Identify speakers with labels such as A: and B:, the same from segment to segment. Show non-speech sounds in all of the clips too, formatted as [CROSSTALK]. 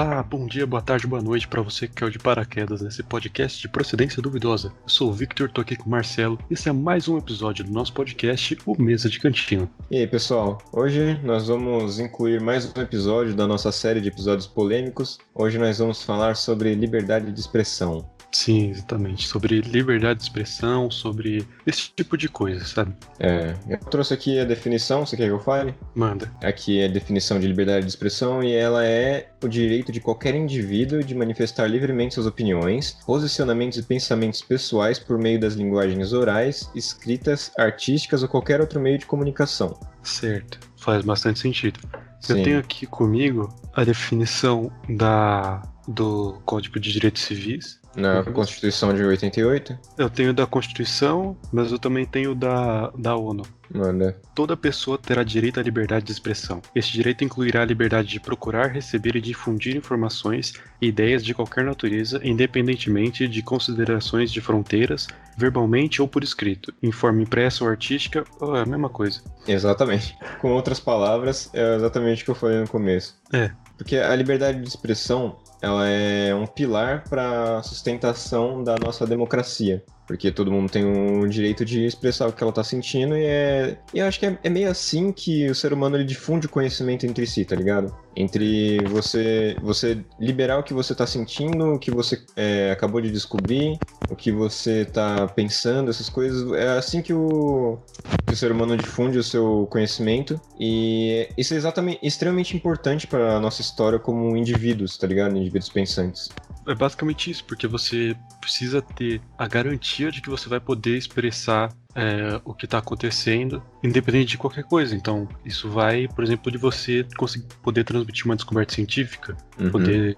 A: Olá, bom dia, boa tarde, boa noite para você que caiu de paraquedas nesse podcast de procedência duvidosa. Eu sou o Victor, tô aqui com o Marcelo. Esse é mais um episódio do nosso podcast, o Mesa de Cantina.
B: E aí, pessoal? Hoje nós vamos incluir mais um episódio da nossa série de episódios polêmicos. Hoje nós vamos falar sobre liberdade de expressão.
A: Sim, exatamente. Sobre liberdade de expressão, sobre esse tipo de coisa, sabe?
B: É, eu trouxe aqui a definição, você quer que eu fale?
A: Manda.
B: Aqui é a definição de liberdade de expressão e ela é o direito de qualquer indivíduo de manifestar livremente suas opiniões, posicionamentos e pensamentos pessoais por meio das linguagens orais, escritas, artísticas ou qualquer outro meio de comunicação.
A: Certo, faz bastante sentido.
B: Sim.
A: Eu tenho aqui comigo a definição da do Código de Direitos Civis.
B: Na Constituição de 88?
A: Eu tenho da Constituição, mas eu também tenho da, da ONU.
B: Manda.
A: Toda pessoa terá direito à liberdade de expressão. Este direito incluirá a liberdade de procurar, receber e difundir informações e ideias de qualquer natureza, independentemente de considerações de fronteiras, verbalmente ou por escrito, em forma impressa ou artística, ou é a mesma coisa.
B: Exatamente. Com outras palavras, é exatamente o que eu falei no começo.
A: É.
B: Porque a liberdade de expressão, ela é um pilar para a sustentação da nossa democracia. Porque todo mundo tem o direito de expressar o que ela tá sentindo e é. E eu acho que é, é meio assim que o ser humano ele difunde o conhecimento entre si, tá ligado? Entre você você liberar o que você tá sentindo, o que você é, acabou de descobrir, o que você tá pensando, essas coisas. É assim que o, que o ser humano difunde o seu conhecimento. E isso é exatamente extremamente importante para nossa história como indivíduos, tá ligado? Indivíduos pensantes.
A: É basicamente isso, porque você precisa ter a garantia de que você vai poder expressar é, o que está acontecendo, independente de qualquer coisa. Então, isso vai, por exemplo, de você conseguir poder transmitir uma descoberta científica,
B: Uhum.
A: poder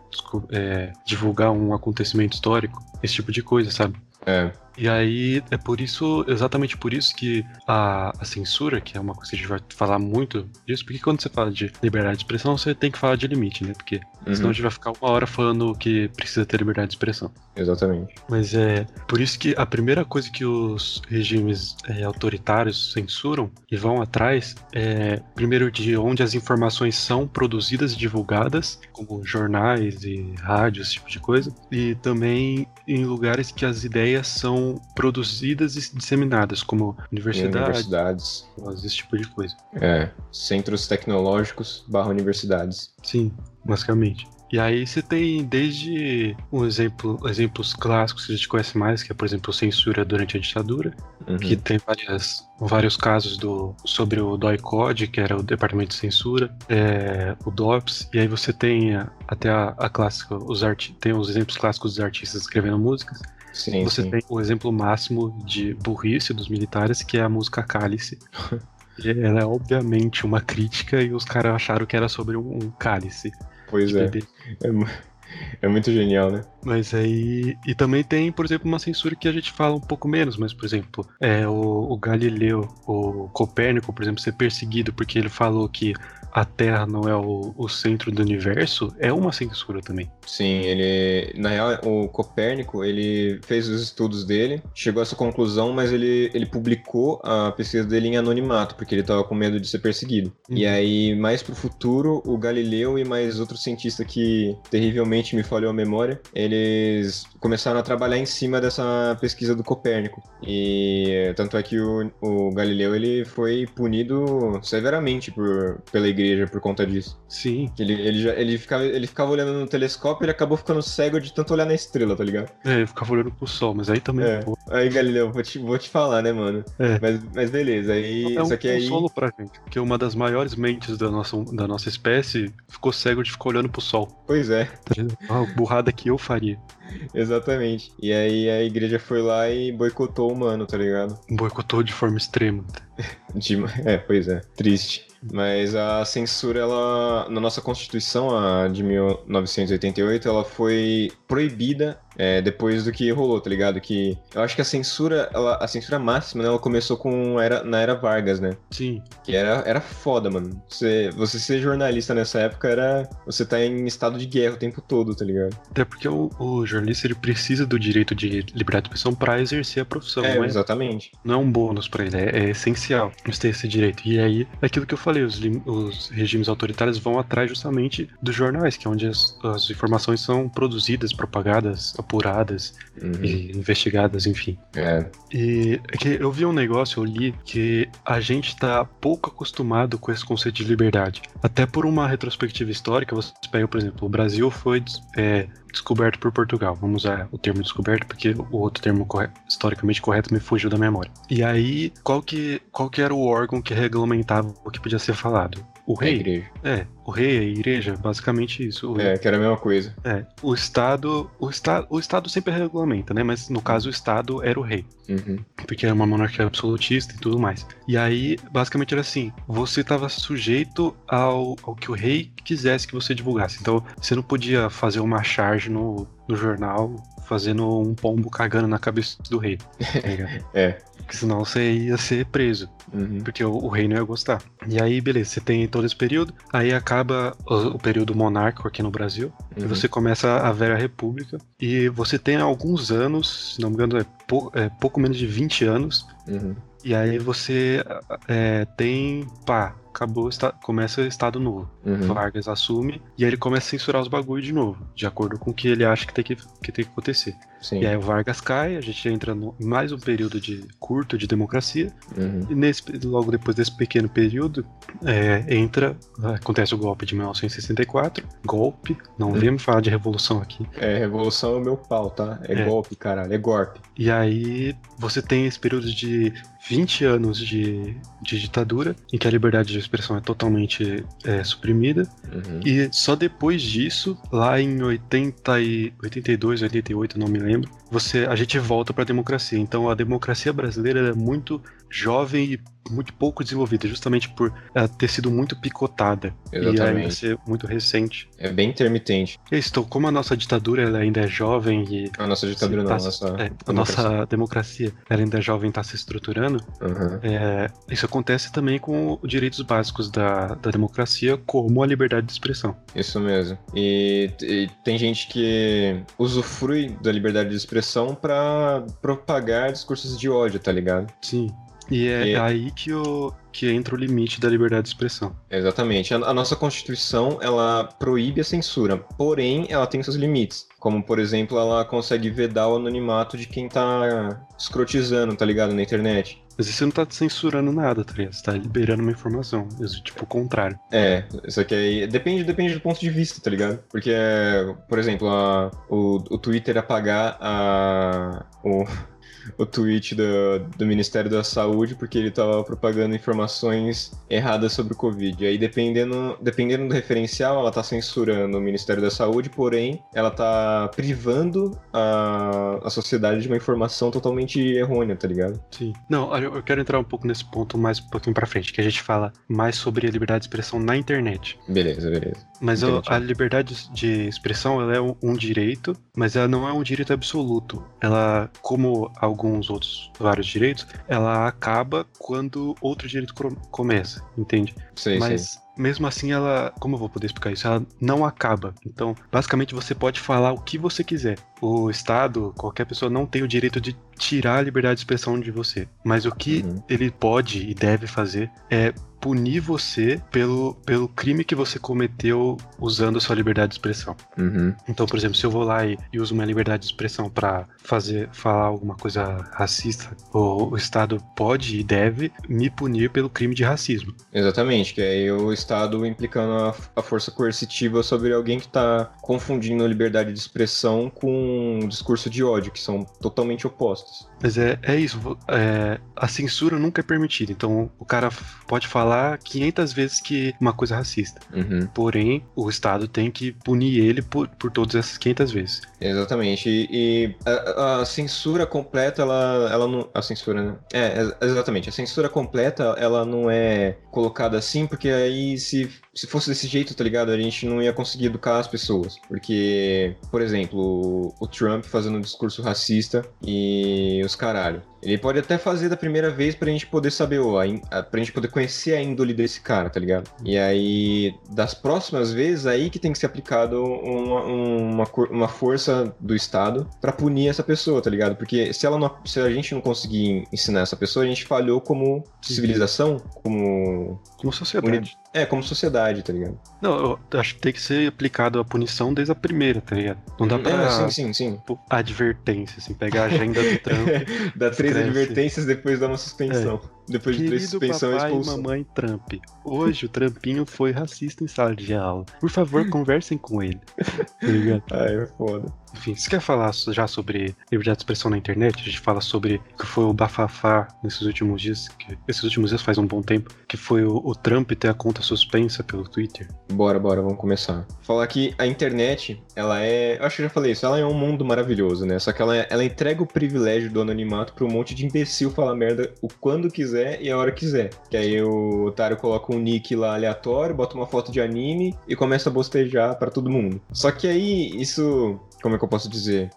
A: é, divulgar um acontecimento histórico, esse tipo de coisa, sabe?
B: É.
A: E aí é por isso, exatamente por isso que a, a censura, que é uma coisa que a gente vai falar muito disso, porque quando você fala de liberdade de expressão, você tem que falar de limite, né? Porque
B: Uhum.
A: senão a gente vai ficar uma hora falando que precisa ter liberdade de expressão.
B: Exatamente.
A: Mas é por isso que a primeira coisa que os regimes é, autoritários censuram e vão atrás é, primeiro, de onde as informações são produzidas e divulgadas, como jornais e rádios, esse tipo de coisa, e também em lugares que as ideias são produzidas e disseminadas, como universidades,
B: universidades.
A: esse tipo de coisa.
B: É. Centros tecnológicos barra universidades.
A: Sim, basicamente. E aí você tem desde um exemplo, exemplos clássicos que a gente conhece mais, que é, por exemplo, censura durante a ditadura,
B: Uhum.
A: que tem várias, vários casos do, sobre o DOI-CODE, que era o Departamento de Censura, é, o DOPS, e aí você tem a- até a, a clássica, os arti tem os exemplos clássicos dos artistas escrevendo músicas,
B: Sim,
A: você
B: sim.
A: tem o exemplo máximo de burrice dos militares, que é a música Cálice. [LAUGHS] Ela é obviamente uma crítica e os caras acharam que era sobre um cálice
B: Pois é. É, é muito genial, né?
A: Mas aí. E também tem, por exemplo, uma censura que a gente fala um pouco menos, mas, por exemplo, é o, o Galileu, o Copérnico, por exemplo, ser perseguido porque ele falou que a Terra não é o, o centro do universo, é uma censura também.
B: Sim, ele. Na real, o Copérnico, ele fez os estudos dele, chegou a essa conclusão, mas ele, ele publicou a pesquisa dele em anonimato, porque ele tava com medo de ser perseguido.
A: Uhum.
B: E aí, mais pro futuro, o Galileu e mais outro cientista que terrivelmente me falhou a memória, eles começaram a trabalhar em cima dessa pesquisa do Copérnico. E tanto é que o, o Galileu ele foi punido severamente por, pela igreja por conta disso.
A: Sim,
B: Ele, ele, já, ele, ficava, ele ficava olhando no telescópio e ele acabou ficando cego de tanto olhar na estrela, tá ligado?
A: é, eu ficava olhando pro sol, mas aí também.
B: É.
A: pô,
B: Aí, Galileu, vou te, vou te falar, né, mano?
A: É.
B: Mas, mas beleza, aí.
A: é um
B: só que aí.
A: consolo pra gente, porque uma das maiores mentes da nossa, da nossa espécie ficou cego de ficar olhando pro sol.
B: Pois é,
A: Tá? Uma burrada que eu faria.
B: exatamente. E aí a igreja foi lá e boicotou o mano, tá ligado?
A: Boicotou de forma extrema. [LAUGHS]
B: De- É, pois é, triste. Mas a censura, ela, na nossa Constituição, a de 1988, ela foi proibida é, depois do que rolou, tá ligado? Que eu acho que a censura, ela, a censura máxima, né, ela começou com era, na era Vargas, né?
A: Sim.
B: Que era, era foda, mano. Você, você ser jornalista nessa época era. Você tá em estado de guerra o tempo todo, tá ligado?
A: Até porque o, o jornalista ele precisa do direito de liberdade de expressão pra exercer a profissão.
B: É,
A: não, é,
B: exatamente.
A: não é um bônus pra ele, é, é essencial você ter esse direito. E aí, é aquilo que eu falei, os, os regimes autoritários vão atrás justamente dos jornais, que é onde as, as informações são produzidas, propagadas, apuradas
B: Uhum.
A: e investigadas, enfim.
B: É.
A: E é que eu vi um negócio, eu li que a gente tá pouco acostumado com esse conceito de liberdade. Até por uma retrospectiva histórica, você pega, por exemplo, o Brasil foi é, descoberto por Portugal. Vamos usar o termo descoberto, porque o outro termo historicamente correto me fugiu da memória. E aí, qual que, qual que era o órgão que regulamentava o que podia ser falado? O
B: É a
A: rei?
B: igreja.
A: É, o rei, a igreja, basicamente isso.
B: É, que era a mesma coisa.
A: é, o Estado, o Estado, o Estado sempre regulamenta, né? Mas no caso o Estado era o rei,
B: Uhum.
A: porque era uma monarquia absolutista e tudo mais. E aí, basicamente era assim: você estava sujeito ao, ao que o rei quisesse que você divulgasse. Então, você não podia fazer uma charge no, no jornal fazendo um pombo cagando na cabeça do rei, tá? [LAUGHS]
B: É.
A: Porque senão você ia ser preso
B: Uhum.
A: porque o, o rei não ia gostar. E aí, beleza, você tem todo esse período, aí acaba o, o período monárquico aqui no Brasil, e
B: Uhum.
A: você começa a Velha República, e você tem alguns anos, se não me engano, é, pou- é pouco menos de 20 anos,
B: Uhum.
A: e aí você é, tem, pá, acabou, o esta- começa o Estado Novo.
B: Uhum.
A: Vargas assume, e aí ele começa a censurar os bagulho de novo, de acordo com o que ele acha que tem que, que, tem que acontecer.
B: Sim.
A: E aí o Vargas cai, a gente entra no, em mais um período de curto de democracia,
B: Uhum.
A: e nesse, logo depois desse pequeno período, é, entra, acontece o golpe de 1964, golpe, não
B: Hum.
A: vemos falar de revolução aqui.
B: É, revolução é o meu pau, tá? É,
A: É.
B: golpe, caralho. É golpe.
A: E aí você tem esse período de 20 anos de, de ditadura, em que a liberdade de expressão é totalmente é, suprimida,
B: Uhum.
A: e só depois disso, lá em 80 e, 82, 88, não me lembro, você, a gente volta para a democracia. Então a democracia brasileira é muito jovem e muito pouco desenvolvida, justamente por ela ter sido muito picotada e ainda
B: Exatamente.
A: ser muito recente.
B: É bem intermitente.
A: É então, como a nossa ditadura ela ainda é jovem e
B: A nossa ditadura
A: tá
B: não, a
A: se-
B: nossa.
A: é, a
B: democracia.
A: nossa democracia ela ainda é jovem está se estruturando,
B: Uhum.
A: é, isso acontece também com os direitos básicos da, da democracia, como a liberdade de expressão.
B: Isso mesmo. E, e tem gente que usufrui da liberdade de expressão pra propagar discursos de ódio, tá ligado?
A: Sim. E é
B: E-
A: aí que, o, que entra o limite da liberdade de expressão.
B: Exatamente. A, a nossa Constituição, ela proíbe a censura, porém, ela tem seus limites. Como, por exemplo, ela consegue vedar o anonimato de quem tá escrotizando, tá ligado, na internet.
A: Mas você não tá censurando nada, tá ligado? Você tá liberando uma informação. Isso, tipo, o contrário.
B: É, isso aqui aí. Depende, depende do ponto de vista, tá ligado? Porque, por exemplo, a- o, o Twitter apagar a, o, o tweet do, do Ministério da Saúde porque ele tava propagando informações erradas sobre o Covid. Aí, dependendo, dependendo do referencial, ela tá censurando o Ministério da Saúde, porém, ela tá privando a, a sociedade de uma informação totalmente errônea, tá ligado?
A: Sim. Não, olha, eu quero entrar um pouco nesse ponto mais um pouquinho pra frente, que a gente fala mais sobre a liberdade de expressão na internet.
B: Beleza, beleza.
A: Mas a,
B: Entendi.
A: a liberdade de expressão ela é um, um direito, mas ela não é um direito absoluto. Ela, como alguns outros vários direitos, ela acaba quando outro direito começa, entende?
B: Sei.
A: mas mesmo assim ela, como eu vou poder explicar isso? Ela não acaba. Então, basicamente você pode falar o que você quiser. O Estado, qualquer pessoa não tem o direito de tirar a liberdade de expressão de você. Mas o que
B: Uhum.
A: ele pode e deve fazer é punir você pelo, pelo crime que você cometeu usando a sua liberdade de expressão.
B: Uhum.
A: Então, por exemplo, se eu vou lá e, e uso minha liberdade de expressão para fazer falar alguma coisa racista, o, o Estado pode e deve me punir pelo crime de racismo.
B: Exatamente, que aí o Estado implicando a, a força coercitiva sobre alguém que está confundindo a liberdade de expressão com um discurso de ódio, que são totalmente opostos.
A: Mas é, é isso, é, a censura nunca é permitida. Então o cara pode falar 500 vezes que uma coisa é racista.
B: Uhum.
A: Porém, o Estado tem que punir ele por, por todas essas 500 vezes.
B: Exatamente. E, e a, a censura completa, ela, ela não. A censura, né? É, ex- exatamente. A censura completa, ela não é colocada assim, porque aí se se fosse desse jeito, tá ligado? A gente não ia conseguir educar as pessoas. Porque, por exemplo, o Trump fazendo um discurso racista e os caralho. Ele pode até fazer da primeira vez pra gente poder saber, ó, a, pra gente poder conhecer a índole desse cara, tá ligado? E aí, das próximas vezes, aí que tem que ser aplicado uma, uma, uma força do Estado para punir essa pessoa, tá ligado? Porque se, ela não, se a gente não conseguir ensinar essa pessoa, a gente falhou como civilização, como.
A: Como sociedade.
B: É, como sociedade, tá ligado?
A: Não, eu acho que tem que ser aplicado a punição desde a primeira, tá ligado? Não dá pra.
B: É, sim, sim, sim.
A: Tipo, advertência, assim, pegar a agenda do [LAUGHS] Trump.
B: Dá três advertências depois dá uma suspensão. É. Depois de três suspensões
A: papai e mamãe Trump. Hoje o Trampinho foi racista em sala de aula. Por favor, [LAUGHS] conversem com ele.
B: tá ligado? Ai, é foda.
A: Enfim, você quer falar já sobre liberdade de expressão na internet? A gente fala sobre o que foi o bafafá nesses últimos dias, que, esses últimos dias faz um bom tempo, que foi o, o Trump ter a conta suspensa pelo Twitter.
B: Bora, bora, vamos começar. Falar que a internet, ela é. Eu acho que eu já falei isso, ela é um mundo maravilhoso, né? Só que ela, ela entrega o privilégio do anonimato pra um monte de imbecil falar merda o quando quiser e a hora quiser. Que aí o otário coloca um nick lá aleatório, bota uma foto de anime e começa a bostejar para todo mundo. Só que aí isso como é que eu posso dizer?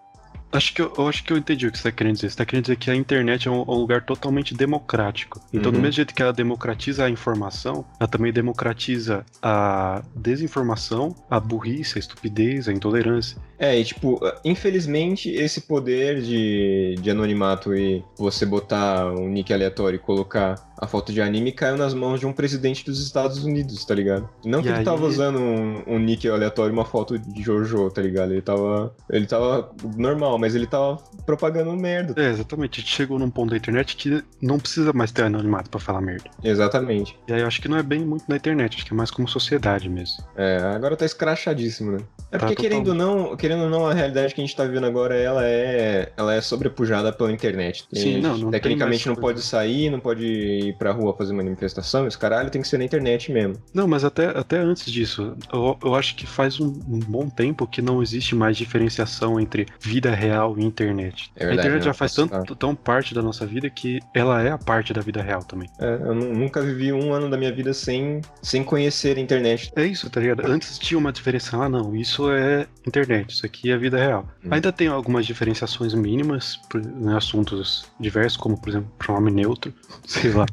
A: Acho que eu, eu, acho que eu entendi o que você está querendo dizer. Você está querendo dizer que a internet é um, um lugar totalmente democrático. Então, uhum. do mesmo jeito que ela democratiza a informação, ela também democratiza a desinformação, a burrice, a estupidez, a intolerância.
B: É, e tipo, infelizmente esse poder de, de anonimato e você botar um nick aleatório e colocar a foto de anime caiu nas mãos de um presidente dos Estados Unidos, tá ligado? Não e que aí... ele tava usando um, um, nick aleatório, uma foto de Jojo, tá ligado? Ele tava. Ele tava normal, mas ele tava propagando merda.
A: É, exatamente. A gente chegou num ponto da internet que não precisa mais ter anonimato pra falar merda.
B: Exatamente.
A: E aí eu acho que não é bem muito na internet, acho que é mais como sociedade mesmo.
B: É, agora tá escrachadíssimo, né? É tá porque, querendo ou não, querendo ou não, a realidade que a gente tá vivendo agora, ela é, ela é sobrepujada pela internet.
A: Sim, não, não
B: Tecnicamente não pode sair, não pode ir pra rua fazer manifestação, esse caralho tem que ser na internet mesmo.
A: Não, mas até, até antes disso, eu, eu acho que faz um, um bom tempo que não existe mais diferenciação entre vida real e internet.
B: É verdade,
A: a internet já faz tanto, tão parte da nossa vida que ela é a parte da vida real também.
B: É, eu nunca vivi um ano da minha vida sem, sem conhecer a internet.
A: É isso, tá ligado? Antes tinha uma diferença, ah não, isso é internet, isso aqui é vida real. Hum. Ainda tem algumas diferenciações mínimas em né, assuntos diversos, como por exemplo, pronome neutro, [LAUGHS] sei lá.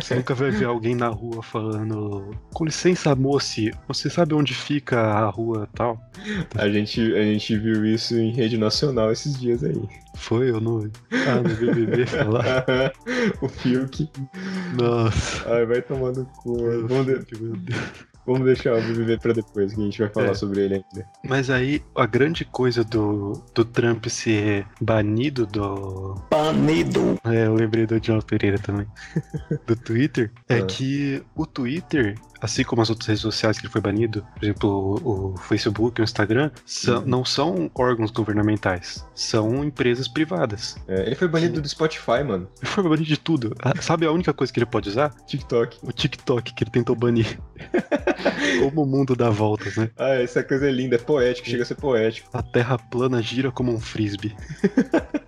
A: Você nunca vai ver alguém na rua falando com licença, moço, você sabe onde fica a rua tal?
B: A gente, a gente viu isso em rede nacional esses dias aí.
A: Foi ou não? Ah, no BBB falar. [LAUGHS]
B: o Fiuk.
A: Nossa.
B: Ai, vai tomando cu. Vamos, de... meu Deus. Vamos deixar o BBB pra depois, que a gente vai falar é. sobre ele ainda.
A: Mas aí, a grande coisa do, do Trump ser banido do.
B: Banido!
A: É, eu lembrei do John Pereira também. [LAUGHS] do Twitter. É ah. que o Twitter assim como as outras redes sociais que ele foi banido, por exemplo, o, Facebook, o Instagram, são, uhum. não são órgãos governamentais, são empresas privadas.
B: É, ele foi banido do Spotify, mano.
A: Ele foi banido de tudo. Ah, sabe a única coisa que ele pode usar?
B: TikTok.
A: O TikTok que ele tentou banir. [LAUGHS] como o mundo dá voltas, né?
B: Ah, essa coisa é linda, é poético, chega a ser poético.
A: A terra plana gira como um frisbee. [LAUGHS]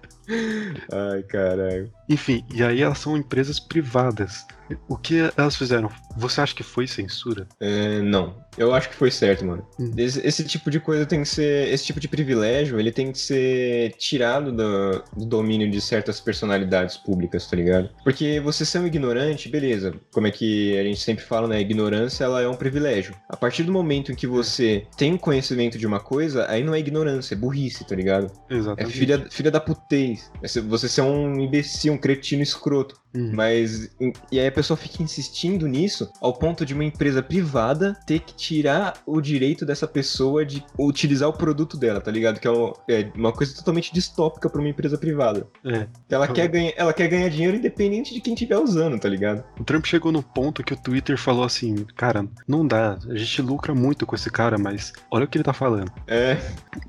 B: Ai, caralho.
A: Enfim, e aí elas são empresas privadas. O que elas fizeram? Você acha que foi censura?
B: É, não. Eu acho que foi certo, mano. Hum. Esse, esse, tipo de coisa tem que ser. Esse tipo de privilégio, ele tem que ser tirado do, do, domínio de certas personalidades públicas, tá ligado? Porque você ser um ignorante, beleza. Como é que a gente sempre fala, né? Ignorância, ela é um privilégio. A partir do momento em que você tem conhecimento de uma coisa, aí não é ignorância, é burrice, tá ligado?
A: Exatamente.
B: É filha, filha da putez. É você ser um imbecil, um cretino escroto. Uhum. Mas. E a pessoa fica insistindo nisso ao ponto de uma empresa privada ter que tirar o direito dessa pessoa de utilizar o produto dela, tá ligado? Que é uma, é uma coisa totalmente distópica para uma empresa privada.
A: É.
B: Ela, quer ganhar, ela quer ganhar dinheiro independente de quem estiver usando, tá ligado?
A: O Trump chegou no ponto que o Twitter falou assim: cara, não dá, a gente lucra muito com esse cara, mas olha o que ele tá falando.
B: É.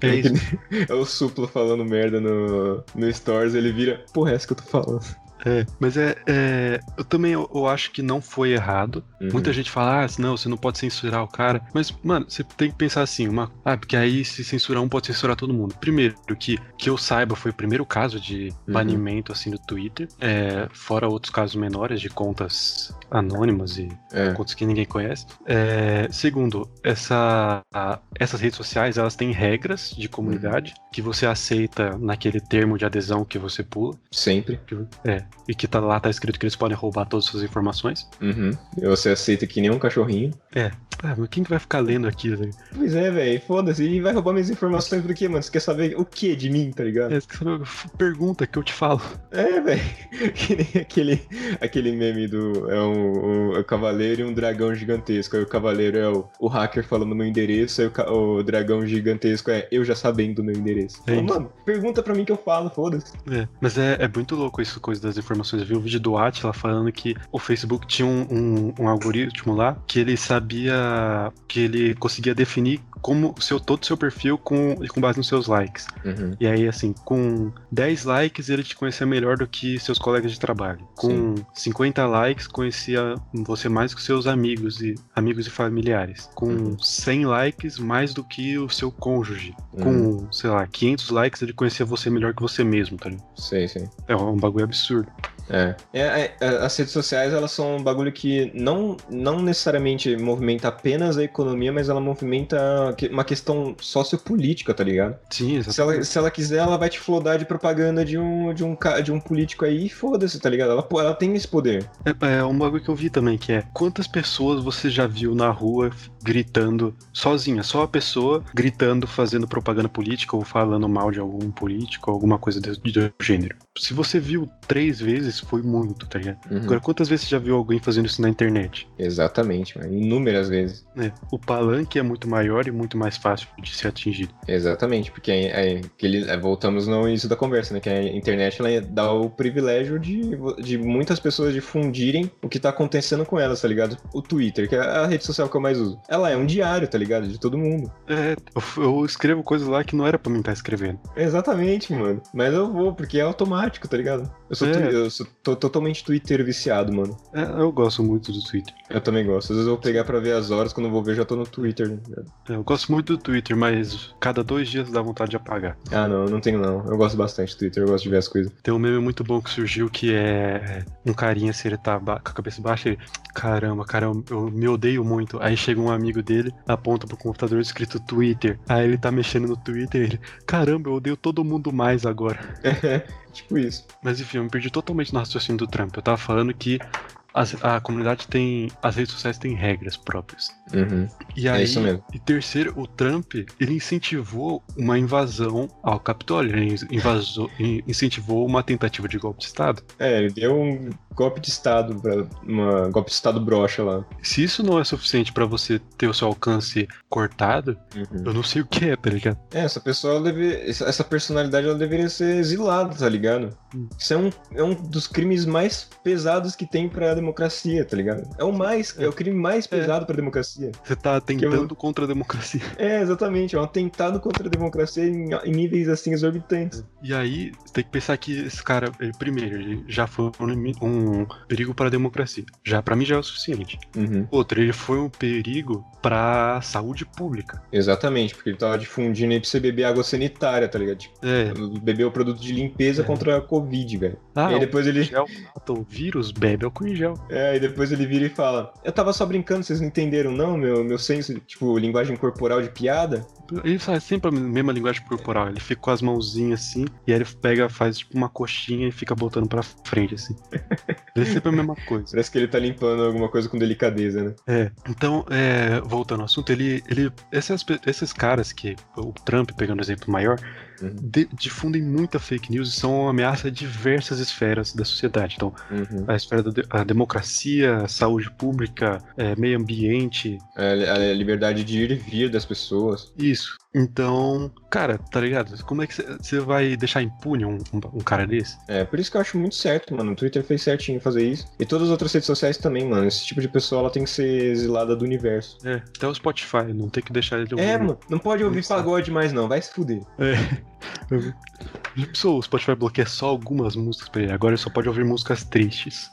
B: É, [LAUGHS] isso. é o suplo falando merda no, no Stories, ele vira, porra, é essa que eu tô falando.
A: É, mas é, é, eu também eu, eu acho que não foi errado.
B: Uhum.
A: Muita gente fala, ah, não, você não pode censurar o cara. Mas, mano, você tem que pensar assim, uma, ah, porque aí se censurar um pode censurar todo mundo. Primeiro, que, que eu saiba, foi o primeiro caso de
B: Uhum.
A: banimento assim no Twitter. É, fora outros casos menores de contas anônimas e
B: É.
A: contas que ninguém conhece. É, segundo, essa, a- essas redes sociais elas têm regras de comunidade que você aceita naquele termo de adesão que você pula.
B: Sempre.
A: que- é, e que tá, lá tá escrito que eles podem roubar todas as suas informações.
B: Uhum. E você aceita que nem um cachorrinho.
A: Ah, mas quem que vai ficar lendo aquilo? velho?
B: Pois é, velho. Foda-se. E vai roubar minhas informações por quê, mano? Você quer saber o que de mim, tá ligado?
A: É, pergunta que eu te falo.
B: É, velho. [LAUGHS] Que nem aquele, aquele meme do. É um, um- o cavaleiro e um dragão gigantesco. Aí o cavaleiro é o, o hacker falando meu endereço, aí o, o dragão gigantesco é eu já sabendo o meu endereço.
A: É
B: Fala, mano, pergunta pra mim que eu falo, foda-se.
A: É, mas é, é muito louco isso, coisa das informações. Eu vi o vídeo do Atila falando que o Facebook tinha um, um- um algoritmo lá que ele sabia que ele conseguia definir como o seu, todo o seu perfil com, com base nos seus likes.
B: Uhum.
A: E aí, assim, com 10 likes ele te conhecia melhor do que seus colegas de trabalho. Com 50 likes conhecia você mais que seus amigos e amigos e familiares. Com
B: Uhum.
A: 100 likes mais do que o seu cônjuge.
B: Uhum.
A: Com, sei lá, 500 likes ele conhecia você melhor que você mesmo, tá ligado?
B: Sei, sei.
A: É um bagulho absurdo. time.
B: É. É, é, As redes sociais, elas são um bagulho que não, não necessariamente movimenta apenas a economia, mas ela movimenta uma questão sociopolítica, tá ligado?
A: Sim,
B: Se ela, se ela quiser, ela vai te flodar de propaganda de um, de um, de um político aí e foda-se, tá ligado? Ela, ela tem esse poder.
A: É, é um bagulho que eu vi também, que é quantas pessoas você já viu na rua gritando sozinha, só a pessoa gritando, fazendo propaganda política ou falando mal de algum político, alguma coisa do, do gênero. Se você viu três vezes, foi muito, tá ligado?
B: Uhum.
A: Agora, quantas vezes você já viu alguém fazendo isso na internet?
B: Exatamente, mano. Inúmeras vezes.
A: É, o palanque é muito maior e muito mais fácil de ser atingido.
B: Exatamente, porque é, é, é, voltamos no início da conversa, né? Que a internet ela dá o privilégio de, de muitas pessoas difundirem o que tá acontecendo com elas, tá ligado? O Twitter, que é a rede social que eu mais uso. Ela é um diário, tá ligado? De todo mundo.
A: É, eu, eu escrevo coisas lá que não era pra mim estar escrevendo.
B: Exatamente, mano. Mas eu vou, porque é automático, tá ligado? Eu sou,
A: É.
B: eu sou to- totalmente Twitter viciado, mano.
A: É, eu gosto muito do Twitter.
B: Eu também gosto. Às vezes eu vou pegar pra ver as horas, quando eu vou ver já tô no Twitter. né?
A: É, eu gosto muito do Twitter, mas cada dois dias dá vontade de apagar.
B: Ah, não, eu não tenho não. Eu gosto bastante do Twitter, eu gosto de ver as coisas.
A: Tem um meme muito bom que surgiu que é um carinha assim, ele tá com a cabeça baixa e caramba, cara, eu, eu me odeio muito. Aí chega um amigo dele, aponta pro computador escrito Twitter. Aí ele tá mexendo no Twitter e ele, caramba, eu odeio todo mundo mais agora. [LAUGHS]
B: tipo isso.
A: Mas enfim, eu me perdi totalmente no raciocínio do Trump. Eu tava falando que as- a comunidade tem. As redes sociais têm regras próprias.
B: Uhum.
A: E
B: É
A: aí,
B: isso mesmo.
A: E terceiro, o Trump, ele incentivou uma invasão ao Capitólio. Ele invasou, in- incentivou uma tentativa de golpe de Estado.
B: É, ele deu um golpe de estado pra uma golpe de estado brocha lá.
A: Se isso não é suficiente pra você ter o seu alcance cortado,
B: Uhum.
A: eu não sei o que é, tá ligado?
B: É, essa pessoa deve, essa personalidade ela deveria ser exilada, tá ligado?
A: Hum.
B: Isso é um, é um dos crimes mais pesados que tem pra democracia, tá ligado? É o mais, é, o crime mais pesado pra democracia.
A: Você tá tentando contra a democracia. [LAUGHS]
B: É, exatamente, é um atentado contra a democracia em, em níveis assim exorbitantes.
A: E aí, você tem que pensar que esse cara, ele, primeiro, ele já foi um, inimi- um perigo para a democracia. Já para mim já é o suficiente.
B: Uhum.
A: Outro, ele foi um perigo para a saúde pública.
B: Exatamente, porque ele tava difundindo aí pra você beber água sanitária, tá ligado? Tipo,
A: É.
B: beber o produto de limpeza
A: É.
B: contra a Covid, velho.
A: Ah,
B: e aí depois ele,
A: o gel mata o vírus, bebe álcool em gel.
B: É, e depois ele vira e fala: Eu tava só brincando, vocês não entenderam, não? Meu, meu senso, tipo, linguagem corporal de piada?
A: Ele faz sempre a mesma linguagem corporal. Ele fica com as mãozinhas assim, e aí ele pega, faz tipo uma coxinha e fica botando pra frente, assim. [LAUGHS] [LAUGHS] É sempre a mesma coisa.
B: Parece que ele tá limpando alguma coisa com delicadeza, né?
A: É, então, é, voltando ao assunto, ele, ele esses, esses caras que, o Trump, pegando o exemplo maior,
B: Uhum.
A: de- difundem muita fake news e são uma ameaça a diversas esferas da sociedade. Então,
B: Uhum.
A: a esfera da a democracia, a saúde pública, é, meio ambiente,
B: A, a liberdade de ir e vir das pessoas.
A: isso. Então, cara, tá ligado? Como é que você vai deixar impune um, um, um cara desse?
B: É, por isso que eu acho muito certo, mano. O Twitter fez certinho fazer isso. E todas as outras redes sociais também, mano. Esse tipo de pessoa, ela tem que ser exilada do universo.
A: É, até o Spotify, não tem que deixar ele
B: É, mano. Não pode ouvir pagode mais, não. Vai se fuder.
A: É. [LAUGHS] O Spotify bloqueia só algumas músicas pra ele. Agora ele só pode ouvir músicas tristes.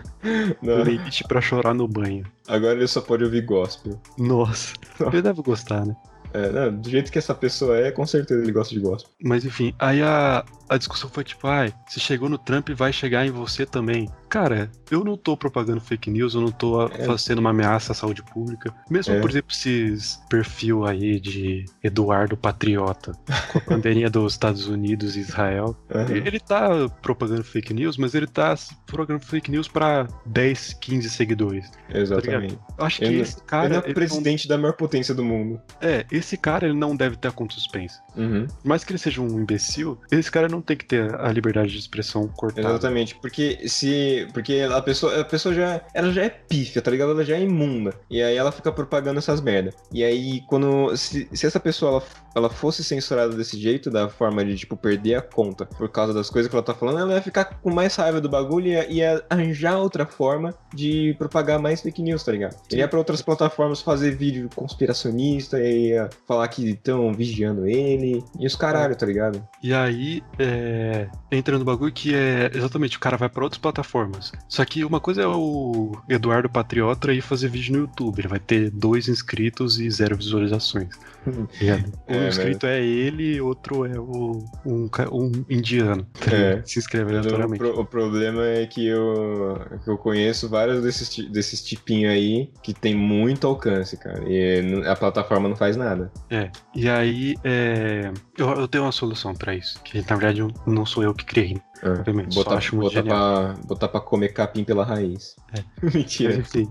A: [LAUGHS] Playlist pra chorar no banho.
B: agora ele só pode ouvir gospel.
A: Nossa, ele deve gostar, né?
B: É, não, do jeito que essa pessoa é, com certeza ele gosta de gospel.
A: Mas enfim, aí a, a discussão foi tipo, ai, se chegou no Trump, vai chegar em você também. Cara, eu não tô propagando fake news, eu não tô
B: É.
A: fazendo uma ameaça à saúde pública. Mesmo,
B: É.
A: por exemplo, esses perfil aí de Eduardo Patriota, com a bandeirinha [LAUGHS] dos Estados Unidos e Israel. Ele tá propagando fake news, mas ele tá propagando fake news pra 10, 15 seguidores.
B: Exatamente.
A: Eu acho que
B: Ele-
A: esse cara.
B: ele é
A: ele
B: o presidente da maior potência do mundo.
A: não- é, esse cara ele não deve ter a conta suspensa.
B: Uhum.
A: Por mais que ele seja um imbecil, esse cara não tem que ter a liberdade de expressão cortada.
B: Exatamente, porque se. Porque a pessoa, a pessoa já. Ela já é pífia, tá ligado? Ela já é imunda. E aí ela fica propagando essas merda. E aí, quando. Se, se essa pessoa ela, ela fosse censurada desse jeito, da forma de, tipo, perder a conta por causa das coisas que ela tá falando, ela ia ficar com mais raiva do bagulho e ia, ia arranjar outra forma de propagar mais fake news, tá ligado? Ele ia pra outras plataformas fazer vídeo conspiracionista e ia falar que estão vigiando ele. E os caralho, tá ligado?
A: E aí, é, entra no bagulho que é exatamente o cara vai pra outras plataformas. Só que uma coisa é o Eduardo Patriota ir fazer vídeo no YouTube. Ele vai ter dois inscritos e zero visualizações. tá ligado? [LAUGHS] Um
B: É,
A: inscrito é ele, outro é o, um, um indiano. tá
B: É.
A: Se inscreve
B: O,
A: aleatoriamente.
B: pro- o problema é que eu, que eu conheço vários desses, desses tipinhos aí que tem muito alcance, cara. E n- a plataforma não faz nada.
A: É. E aí, é, eu, eu tenho uma solução pra isso. Que na verdade eu- não sou eu que criei. Obviamente, só
B: botar,
A: acho muito
B: botar,
A: genial.
B: pra, botar pra comer capim pela raiz. [LAUGHS]
A: Mas
B: Mentira.
A: enfim,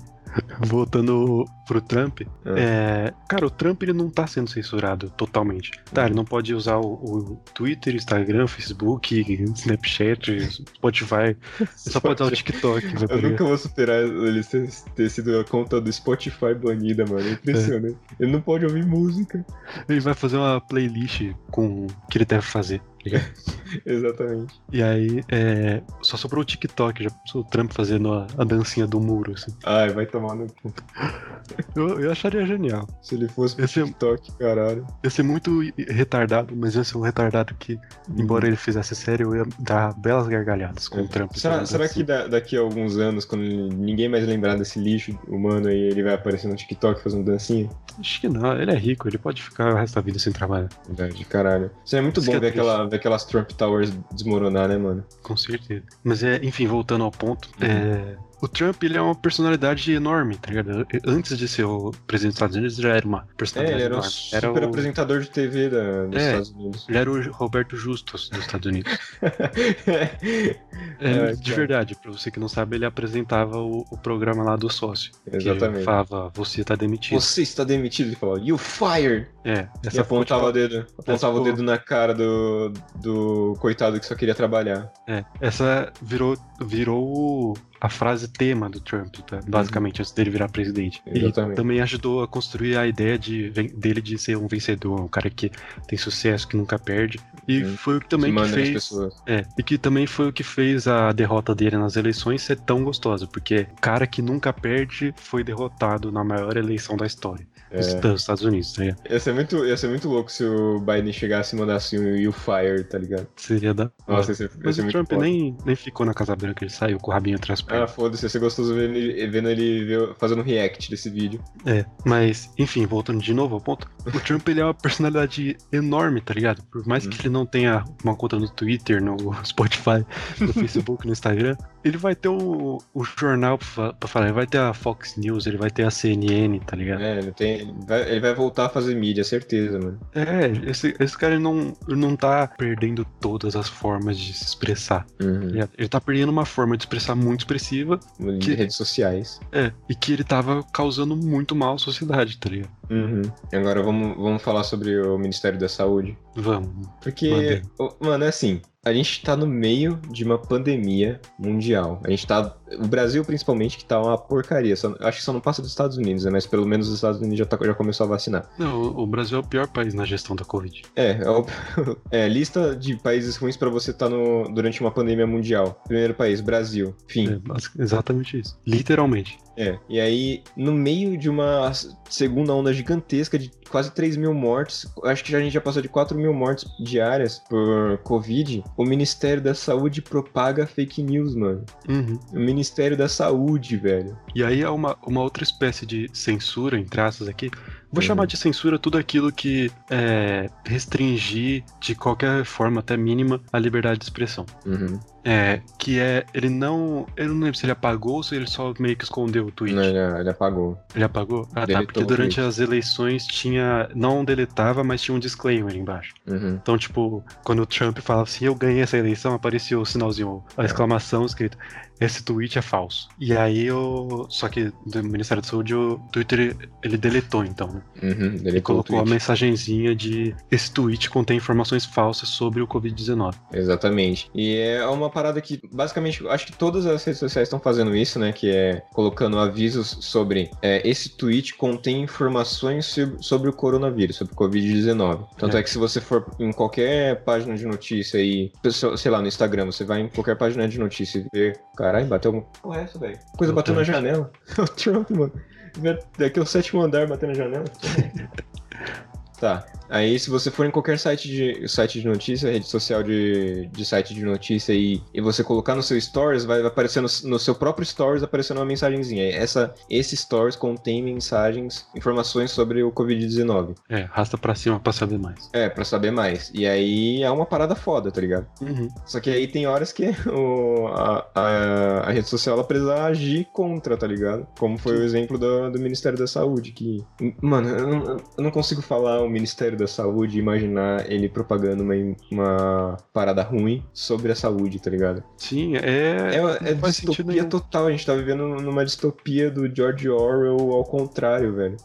A: voltando pro Trump,
B: Ah.
A: é, cara, o Trump ele não tá sendo censurado totalmente. Tá, ele não pode usar o, o Twitter, Instagram, Facebook, Snapchat, Spotify. Só pode usar o TikTok.
B: Eu nunca vou superar ele ter, sido a conta do Spotify banida, mano. É impressionante. Ele não pode ouvir música.
A: Ele vai fazer uma playlist com o que ele deve fazer. tá? [LAUGHS]
B: Exatamente.
A: E aí, é, só sobrou o TikTok, já o Trump fazendo a, a dancinha do muro, assim.
B: Ai, vai tomar no cu.
A: Eu, eu acharia genial.
B: Se ele fosse pro
A: Esse é-
B: TikTok, caralho.
A: Ia ser muito retardado, mas ia ser um retardado que, embora ele fizesse sério, eu ia dar belas gargalhadas com o Trump.
B: Será, será
A: assim.
B: que da- daqui a alguns anos, quando ninguém mais lembrar desse lixo humano aí, ele vai aparecer no TikTok fazendo dancinha?
A: Acho que não, ele é rico, ele pode ficar o resto da vida sem trabalhar,
B: Verdade, caralho. Isso é muito
A: Isso
B: bom
A: é
B: ver, aquela, ver aquelas Trump Towers desmoronar, né, mano?
A: com certeza. Mas é, enfim, voltando ao ponto,
B: Uhum.
A: é, o Trump ele é uma personalidade enorme, tá ligado? Antes de ser o presidente dos Estados Unidos, ele já era uma
B: É,
A: personalidade
B: ele era o
A: enorme.
B: super apresentador de TV da, dos
A: É.
B: Estados Unidos.
A: Ele era o Roberto Justus dos Estados Unidos. [LAUGHS]
B: É,
A: É, de verdade, pra você que não sabe, ele apresentava o, o programa lá do sócio.
B: Exatamente.
A: falava, você tá demitido.
B: Você está demitido, ele falou, you fired!
A: É,
B: E
A: essa
B: apontava o dedo, apontava o dedo na cara do, do coitado que só queria trabalhar.
A: É, essa virou, virou o- a frase tema do Trump, tá? basicamente, antes dele virar presidente. E
B: Uhum. Exatamente.
A: também ajudou a construir a ideia de, dele de ser um vencedor, um cara que tem sucesso, que nunca perde. E
B: Sim.
A: foi o que também
B: que
A: fez. É, e que também foi o que fez a derrota dele nas eleições ser tão gostosa, porque o cara que nunca perde foi derrotado na maior eleição da história
B: É.
A: dos Estados Unidos, tá ligado?
B: Ia ser, muito, ia ser muito louco se o Biden chegasse e mandasse um you fire, tá ligado?
A: Seria da.
B: Nossa, ia ser, ia
A: Mas
B: ser
A: o Trump
B: foda.
A: nem, nem ficou na Casa Branca, ele saiu com o rabinho atrás
B: Ah, foda-se, ia ser gostoso vendo ele, vendo ele fazendo react desse vídeo.
A: É, mas, enfim, voltando de novo ao ponto, o Trump ele é uma personalidade enorme, tá ligado? Por mais
B: Uhum.
A: que ele não tenha uma conta no Twitter, no Spotify, no [LAUGHS] Facebook, no Instagram, ele vai ter o, o jornal pra, fa- pra falar, ele vai ter a Fox News, ele vai ter a CNN, tá ligado?
B: É, ele, tem, ele, vai, ele vai voltar a fazer mídia, certeza, mano.
A: É, esse, esse cara ele não, ele não tá perdendo todas as formas de se expressar.
B: Uhum.
A: Ele tá perdendo uma forma de expressar muito expressiva, Que-
B: redes sociais.
A: é, e que ele tava causando muito mal à sociedade, tá ligado?
B: Uhum. Agora vamos, vamos falar sobre o Ministério da Saúde.
A: Vamos.
B: Porque,
A: Mandei.
B: mano, é assim. a gente tá no meio de uma pandemia mundial. A gente tá. O Brasil, principalmente, que tá uma porcaria. Só, acho que só não passa dos Estados Unidos, né? Mas pelo menos os Estados Unidos já, tá, já começou a vacinar.
A: Não, o Brasil é o pior país na gestão da Covid.
B: É, é, o, [LAUGHS] é lista de países ruins para você estar tá no, durante uma pandemia mundial. Primeiro país, Brasil. Fim.
A: É, exatamente isso. Literalmente.
B: É, e aí, no meio de uma segunda onda gigantesca de quase 3 mil mortes, acho que a gente já passou de 4 mil mortes diárias por Covid, o Ministério da Saúde propaga fake news, mano.
A: Uhum.
B: O Ministério da Saúde, velho.
A: E aí é uma, uma outra espécie de censura, em traços aqui, Vou uhum. chamar de censura tudo aquilo que é, restringir de qualquer forma, até mínima, a liberdade de expressão.
B: Uhum.
A: É, que é, ele não. Eu não lembro se ele apagou ou se ele só meio que escondeu o tweet.
B: Não, ele, ele apagou.
A: Ele apagou? Ah, tá, Deletou tá. Porque durante as eleições tinha. Não deletava, mas tinha um disclaimer embaixo.
B: Uhum.
A: Então, tipo, quando o Trump falava assim, eu ganhei essa eleição, aparecia o sinalzinho, a é. exclamação escrito esse tweet é falso. E aí eu. Só que do Ministério da Saúde, o Twitter ele deletou então, né?
B: Uhum, deletou
A: ele colocou a mensagenzinha de esse tweet contém informações falsas sobre o Covid-19.
B: Exatamente. E é uma parada que, basicamente, acho que todas as redes sociais estão fazendo isso, né? Que é colocando avisos sobre é, esse tweet contém informações sobre o coronavírus, sobre o Covid-19. Tanto é. é. que se você for em qualquer página de notícia aí, sei lá, no Instagram, você vai em qualquer página de notícia e vê, cara Caralho, bateu. Porra, é essa, velho? Coisa o bateu Trump. na janela. [LAUGHS] o Trump, mano. Daqui é o sétimo andar batendo na janela. [LAUGHS] tá. Aí, se você for em qualquer site de, site de notícia, rede social de, de site de notícia e, e você colocar no seu Stories, vai aparecer no, no seu próprio Stories aparecendo uma mensagenzinha. Essa, esse Stories contém mensagens, informações sobre o Covid-19.
A: É, rasta pra cima pra saber mais.
B: É, pra saber mais. E aí é uma parada foda, tá ligado?
A: Uhum.
B: Só que aí tem horas que [LAUGHS] o, a, a, a, rede social ela precisa agir contra, tá ligado? Como foi Sim. o exemplo do, do Ministério da Saúde, que. Mano, eu não, eu não consigo falar o Ministério da saúde e imaginar ele propagando uma, uma parada ruim sobre a saúde, tá ligado?
A: Sim, é.
B: É, é distopia total. A gente tá vivendo numa distopia do George Orwell ao contrário, velho.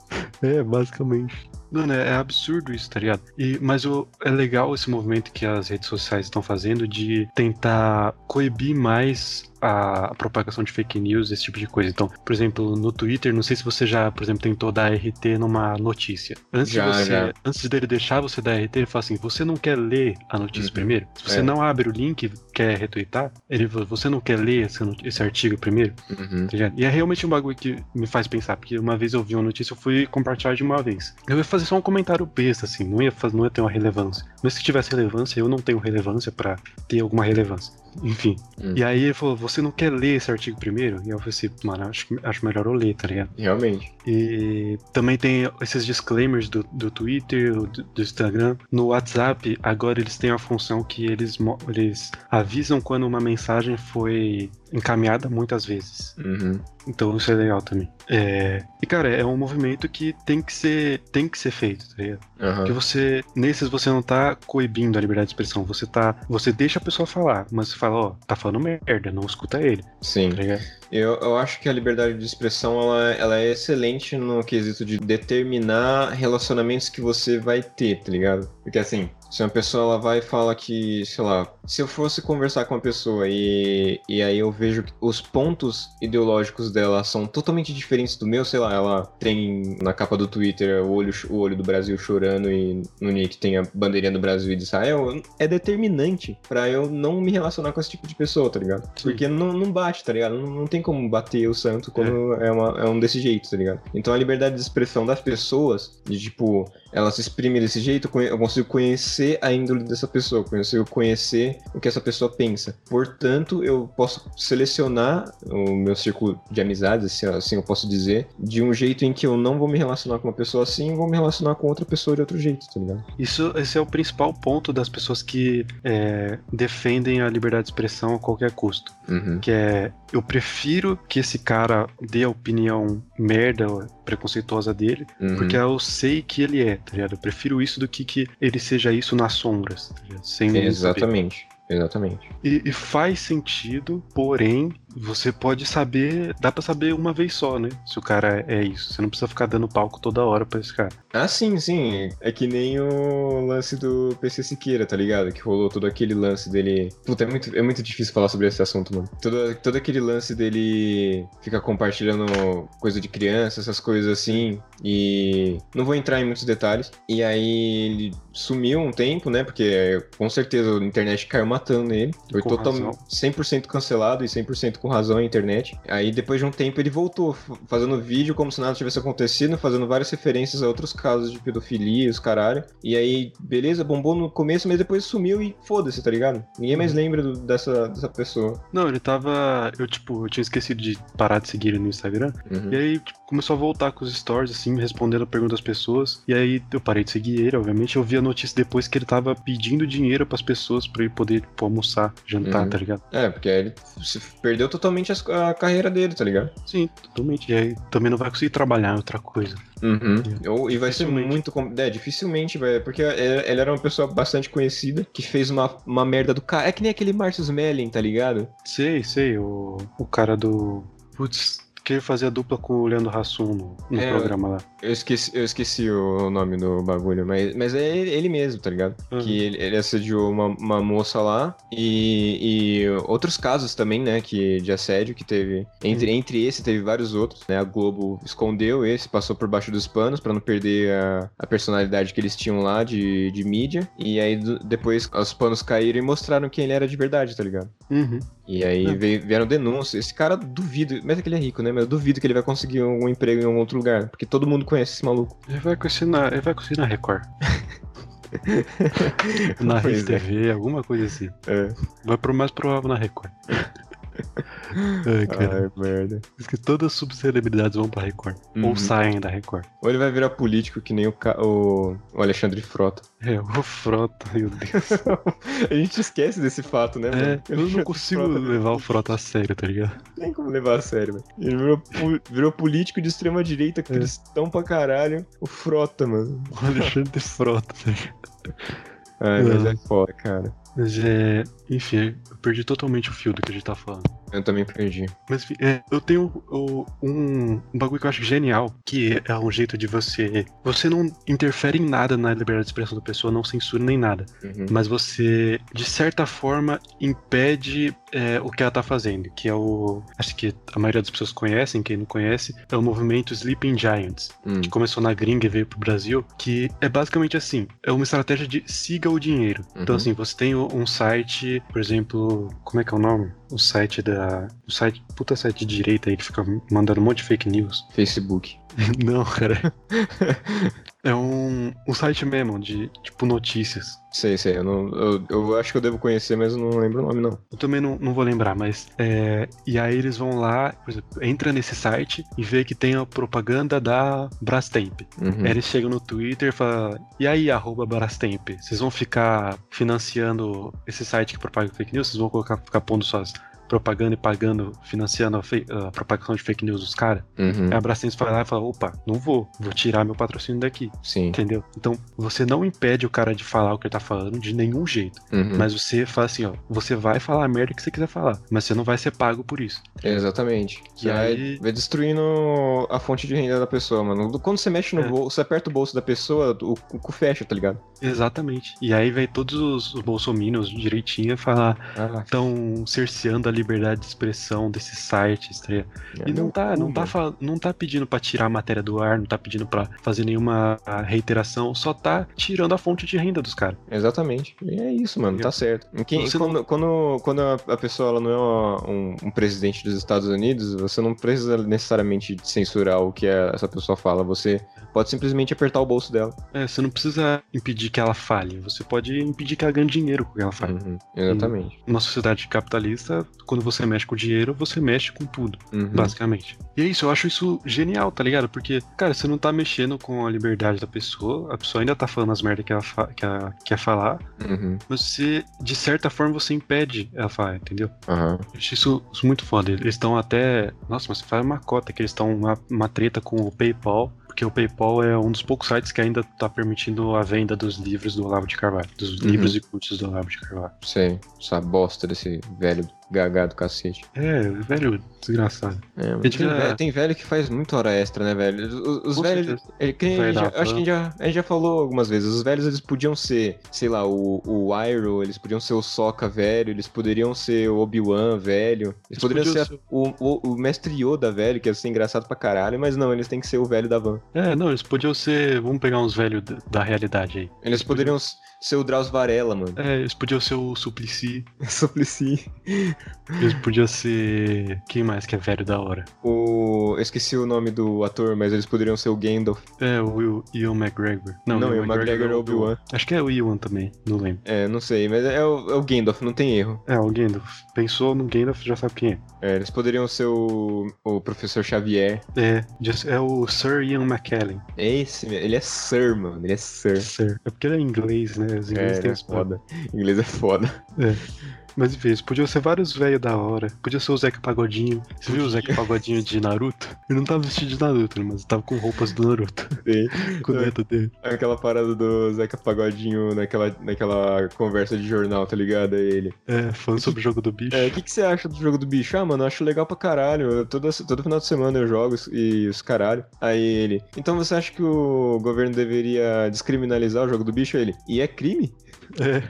A: É, basicamente. Mano, é, é absurdo isso, tá ligado? E, mas o, é legal esse movimento que as redes sociais estão fazendo de tentar coibir mais a, propagação de fake news, esse tipo de coisa. Então, por exemplo, no Twitter, não sei se você já, por exemplo, tentou dar RT numa notícia. Antes, já, de você, já. antes dele deixar você dar RT, ele fala assim: você não quer ler a notícia uhum. primeiro? Se você é. não abre o link quer retweetar, ele você não quer ler esse, esse artigo primeiro?
B: Uhum.
A: Tá e é realmente um bagulho que me faz pensar, porque uma vez eu vi uma notícia, eu fui compartilhar de uma vez. Eu ia fazer só um comentário besta, assim, não ia, não ia ter uma relevância. Mas se tivesse relevância, eu não tenho relevância para ter alguma relevância. Enfim. Hum. E aí ele falou: Você não quer ler esse artigo primeiro? E eu falei assim: Mano, acho, acho melhor eu ler, tá ligado?
B: Realmente.
A: E também tem esses disclaimers do, do Twitter, do, do Instagram. No WhatsApp, agora eles têm a função que eles, eles avisam quando uma mensagem foi encaminhada muitas vezes.
B: Uhum.
A: Então isso é legal também. É... E cara, é um movimento que tem que ser, tem que ser feito, tá ligado?
B: Uhum.
A: Porque você, nesses você não tá coibindo a liberdade de expressão, você tá, você deixa a pessoa falar, mas você fala, ó, tá falando merda, não escuta ele.
B: Sim.
A: Tá
B: eu, eu acho que a liberdade de expressão ela, ela é excelente no quesito de determinar relacionamentos que você vai ter, tá ligado? Porque assim, se uma pessoa ela vai e fala que, sei lá, se eu fosse conversar com uma pessoa e, e aí eu vejo que os pontos ideológicos dela são totalmente diferentes do meu, sei lá, ela tem na capa do Twitter o olho, o olho do Brasil chorando e no nick tem a bandeirinha do Brasil e de Israel, é determinante para eu não me relacionar com esse tipo de pessoa, tá ligado? Sim. Porque não, não bate, tá ligado? Não, não tem como bater o santo quando é, é, uma, é um desse jeito, tá ligado? Então a liberdade de expressão das pessoas, de tipo, ela se exprime desse jeito, eu consigo conhecer a índole dessa pessoa, eu consigo conhecer o que essa pessoa pensa. Portanto, eu posso selecionar o meu círculo de amizades, assim eu posso dizer, de um jeito em que eu não vou me relacionar com uma pessoa assim e vou me relacionar com outra pessoa de outro jeito, tá ligado?
A: Isso, esse é o principal ponto das pessoas que é, defendem a liberdade de expressão a qualquer custo.
B: Uhum.
A: Que é, eu prefiro que esse cara dê a opinião merda, preconceituosa dele, uhum. porque eu sei que ele é, tá ligado? Eu prefiro isso do que que ele seja isso nas sombras, tá
B: Sem Exatamente. Exatamente.
A: E, e, faz sentido, porém, você pode saber, dá pra saber uma vez só, né? Se o cara é isso. Você não precisa ficar dando palco toda hora pra esse cara.
B: Ah, sim, sim. É que nem o lance do PC Siqueira, tá ligado? Que rolou todo aquele lance dele. Puta, é muito, é muito difícil falar sobre esse assunto, mano. Todo, todo aquele lance dele ficar compartilhando coisa de criança, essas coisas assim. E não vou entrar em muitos detalhes. E aí ele sumiu um tempo, né? Porque com certeza a internet caiu matando ele. Foi totalmente 100% cancelado e 100% com razão a internet. Aí depois de um tempo ele voltou, fazendo vídeo como se nada tivesse acontecido, fazendo várias referências a outros casos de pedofilia, os caralho. E aí, beleza, bombou no começo, mas depois sumiu e foda-se, tá ligado? Ninguém mais uhum. lembra do, dessa, dessa pessoa.
A: Não, ele tava. Eu, tipo, eu tinha esquecido de parar de seguir ele no Instagram. Uhum. E aí, tipo, começou a voltar com os stories, assim, respondendo a pergunta das pessoas. E aí eu parei de seguir ele, obviamente. Eu vi a notícia depois que ele tava pedindo dinheiro pras pessoas pra ele poder, tipo, almoçar, jantar, uhum. tá ligado?
B: É, porque aí ele perdeu totalmente a, a carreira dele, tá ligado?
A: Sim, totalmente. E aí também não vai conseguir trabalhar em outra coisa.
B: Uhum. E vai ser muito. É, dificilmente vai. Porque ele era uma pessoa bastante conhecida que fez uma, uma merda do cara. É que nem aquele Marcus Melling, tá ligado?
A: Sei, sei. O, o cara do. Putz, que ele fazia dupla com o Leandro Hassum no, no é, programa lá.
B: Eu esqueci, eu esqueci o nome do bagulho, mas, mas é ele mesmo, tá ligado? Uhum. Que ele, ele assediou uma, uma moça lá e, e outros casos também, né, que, de assédio que teve. Entre, uhum. entre esse, teve vários outros, né? A Globo escondeu esse, passou por baixo dos panos para não perder a, a personalidade que eles tinham lá de, de mídia. E aí depois os panos caíram e mostraram quem ele era de verdade, tá ligado?
A: Uhum.
B: E aí é. veio, vieram denúncias. Esse cara duvido, mas é que ele é rico, né? Mas eu duvido que ele vai conseguir um emprego em algum outro lugar, porque todo mundo conhece esse maluco.
A: Ele vai conseguir na, ele vai conseguir na Record. [LAUGHS] na Rede é. TV, alguma coisa assim.
B: É.
A: Vai pro mais provável na Record.
B: Ai, cara. Ai, merda.
A: Diz que todas as subcelebridades vão pra Record. Uhum. Ou saem da Record.
B: Ou ele vai virar político que nem o, o... o Alexandre Frota.
A: É, o Frota, meu Deus. [LAUGHS]
B: a gente esquece desse fato, né,
A: mano? É, eu não consigo Frota, levar o Frota a sério, tá ligado?
B: Nem como levar a sério, velho. Ele virou, virou político de extrema direita, é. cristão é. pra caralho. O Frota, mano.
A: O Alexandre Frota, tá ligado?
B: Ai, mas é foda, cara.
A: Mas é. Enfim, eu perdi totalmente o fio do que a gente tá falando.
B: Eu também perdi.
A: Mas enfim, é, eu tenho um, um, bagulho que eu acho genial, que é um jeito de você. Você não interfere em nada na liberdade de expressão da pessoa, não censura nem nada. Uhum. Mas você, de certa forma, impede é, o que ela tá fazendo, que é o. Acho que a maioria das pessoas conhecem, quem não conhece, é o movimento Sleeping Giants, uhum. que começou na gringa e veio pro Brasil, que é basicamente assim: é uma estratégia de siga o dinheiro. Então, uhum. Então, assim, você tem um site, por exemplo, como é que é o nome? O site da. O site. Puta site de direita aí que fica mandando um monte de fake news.
B: Facebook. [LAUGHS]
A: Não, cara. [LAUGHS] É um, um site mesmo, de tipo notícias.
B: Sei, sei. Eu, não, eu, eu acho que eu devo conhecer, mas eu não lembro o nome, não.
A: Eu também não, não vou lembrar, mas. É, e aí eles vão lá, por exemplo, entra nesse site e vê que tem a propaganda da Brastemp. Uhum. Aí eles chegam no Twitter e falam: E aí, arroba Brastemp, vocês vão ficar financiando esse site que propaga fake news? Vocês vão colocar, ficar pondo suas propaganda e pagando, financiando a, a propagação de fake news dos caras.
B: Uhum.
A: A Brastemp vai lá e fala, opa, não vou, vou tirar meu patrocínio daqui.
B: Sim.
A: Entendeu? Então, você não impede o cara de falar o que ele tá falando de nenhum jeito.
B: Uhum.
A: Mas você fala assim, ó, você vai falar a merda que você quiser falar, mas você não vai ser pago por isso.
B: Exatamente. E aí... vai destruindo a fonte de renda da pessoa, mano. Quando você mexe no é. bolso, você aperta o bolso da pessoa, o cu fecha, tá ligado?
A: Exatamente. E aí vem todos os, os bolsominions direitinho falar, estão ah. cerceando a liberdade de expressão desses sites, tá é E não tá, não, tá, não tá pedindo para tirar a matéria do ar, não tá pedindo para fazer nenhuma reiteração, só tá tirando a fonte de renda dos caras.
B: Exatamente. E é isso, mano, tá certo. Quando, não... quando, quando a pessoa ela não é um, um, presidente dos Estados Unidos, você não precisa necessariamente censurar o que essa pessoa fala, você pode simplesmente apertar o bolso dela.
A: É, você não precisa impedir que ela fale, você pode impedir que ela ganhe dinheiro com o que ela fale.
B: Uhum, exatamente.
A: Numa sociedade capitalista, quando você mexe com dinheiro, você mexe com tudo, uhum. basicamente. E é isso, eu acho isso genial, tá ligado? Porque, cara, você não tá mexendo com a liberdade da pessoa, a pessoa ainda tá falando as merdas que ela, que ela quer falar,
B: uhum.
A: mas você, de certa forma, você impede ela falar, entendeu?
B: Uhum.
A: Eu acho isso, isso muito foda. Eles estão até. Nossa, mas faz uma cota que eles estão uma, uma treta com o PayPal porque o PayPal é um dos poucos sites que ainda está permitindo a venda dos livros do Olavo de Carvalho, dos uhum. livros e cursos do Olavo de Carvalho.
B: Sei, essa bosta desse velho gaga do cacete.
A: É, velho, desgraçado.
B: É, tem,
A: gente já-
B: velho, tem velho que faz muito hora extra, né, velho? Os, os velhos. Ele,
A: dar
B: acho que a gente, já, a gente já falou algumas vezes. Os velhos eles podiam ser, sei lá, o, o Iroh, eles podiam ser o Sokka velho, eles poderiam ser o Obi-Wan velho, eles,
A: Eles
B: poderiam ser,
A: ser-
B: o, o, o mestre Yoda velho, que ia ser engraçado pra caralho, mas não, eles têm que ser o velho da van.
A: É, não, eles podiam ser. Vamos pegar uns velhos da, da realidade aí.
B: Eles poderiam ser o Drauz Varela, mano.
A: É, eles podiam ser o Suplicy. [LAUGHS]
B: Suplicy.
A: Eles podiam ser. Quem mais que é velho da hora?
B: O. Eu esqueci o nome do ator, mas eles poderiam ser o Gandalf.
A: É, o Will- Ian McGregor. Não,
B: Não,
A: Ian
B: o McGregor é o Obi-Wan.
A: Acho que é o Iwan também, não lembro.
B: É, não sei, mas é o, é o Gandalf, não tem erro.
A: É, o Gandalf. Pensou no Gandalf, já sabe quem é.
B: É, eles poderiam ser o, o professor Xavier.
A: É, é o Sir Ian McKellen.
B: É esse, ele é Sir, mano. Ele é Sir.
A: Sir. É porque ele é inglês, né? Os
B: É,
A: ingleses
B: ele
A: têm
B: é
A: esse
B: foda. Inglês é foda.
A: Mas enfim, eles podiam ser vários velhos da hora. Podia ser o Zeca Pagodinho. Você viu o. Zeca Pagodinho de Naruto? Ele não tava vestido de Naruto, né? mas tava com roupas do Naruto. [LAUGHS]
B: Tem
A: com o
B: É.
A: neto dele.
B: aquela parada do Zeca Pagodinho naquela, naquela conversa de jornal, tá ligado? Aí ele.
A: É, falando sobre o jogo do bicho.
B: É, o que, que você acha do jogo do bicho? Ah, mano, eu acho legal pra caralho. Eu, todo, todo final de semana eu jogo e os caralho. Aí ele. Então você acha que o governo deveria descriminalizar o jogo do bicho? Ele. E é crime?
A: É.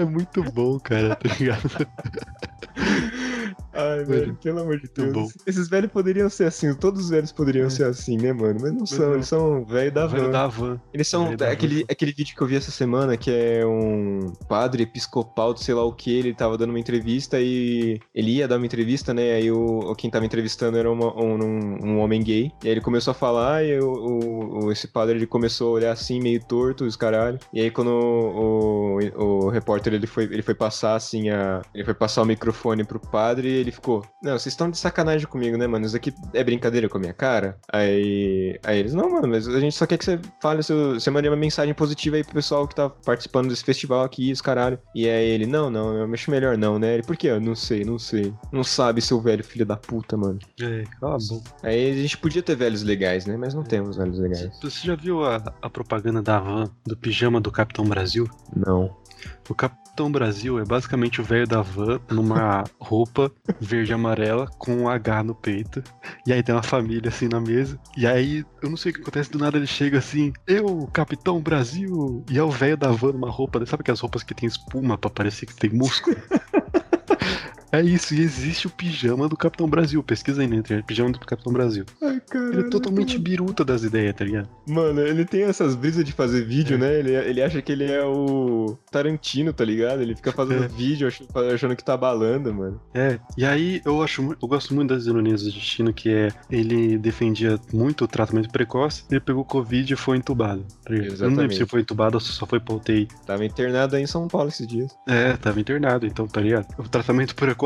A: É muito bom, cara, tá ligado? [LAUGHS]
B: Ai, velho, pelo amor de Deus.
A: bom.
B: Esses velhos poderiam ser assim, todos os velhos poderiam
A: É.
B: ser assim, né, mano? Mas não são,
A: não.
B: eles são velho da
A: da van.
B: Eles são
A: da
B: aquele, aquele vídeo que eu vi essa semana que é um padre episcopal de sei lá o que, ele tava dando uma entrevista e ele ia dar uma entrevista, né? Aí o, quem tava entrevistando era uma- um, um- homem gay. E aí ele começou a falar e o, o- esse padre ele começou a olhar assim, meio torto, os caralho. E aí quando o, o, o repórter ele foi, ele foi passar assim a. Ele foi passar o microfone pro padre ele ficou. Não, vocês estão de sacanagem comigo, né, mano? Isso aqui é brincadeira com a minha cara? Aí. Aí eles, não, mano, mas a gente só quer que você fale, seu, você mande uma mensagem positiva aí pro pessoal que tá participando desse festival aqui, os caralho. E aí ele, não, não, eu acho melhor não, né? Ele, por quê? Eu não sei, não sei. Não sabe, seu velho filho da puta, mano.
A: É, cala a.
B: Aí a gente podia ter velhos legais, né? Mas não temos velhos legais.
A: Você já viu a, a propaganda da van do pijama do Capitão Brasil?
B: Não.
A: O Capitão Brasil é basicamente o velho da van numa [LAUGHS] roupa verde e amarela com um H no peito. E aí tem uma família assim na mesa. E aí, eu não sei o que acontece, do nada ele chega assim, eu, Capitão Brasil. E é o velho da van numa roupa, sabe aquelas roupas que tem espuma pra parecer que tem músculo? [LAUGHS] É isso, e existe o pijama do Capitão Brasil. Pesquisa aí na internet, pijama do Capitão Brasil.
B: Ai, caralho.
A: Ele é totalmente biruta das ideias, tá ligado?
B: Mano, ele tem essas brisas de fazer vídeo, né? Ele, ele acha que ele é o Tarantino, tá ligado? Ele fica fazendo
A: É.
B: vídeo ach- achando que tá balando, mano.
A: É, e aí eu acho eu gosto muito das ironias do destino, que é ele defendia muito o tratamento precoce, ele pegou Covid e foi entubado. tá? Eu não lembro
B: Exatamente.
A: se foi entubado ou se só foi pra UTI.
B: Tava internado aí em São Paulo esses dias.
A: É, tava internado, então, tá ligado? O tratamento [LAUGHS] precoce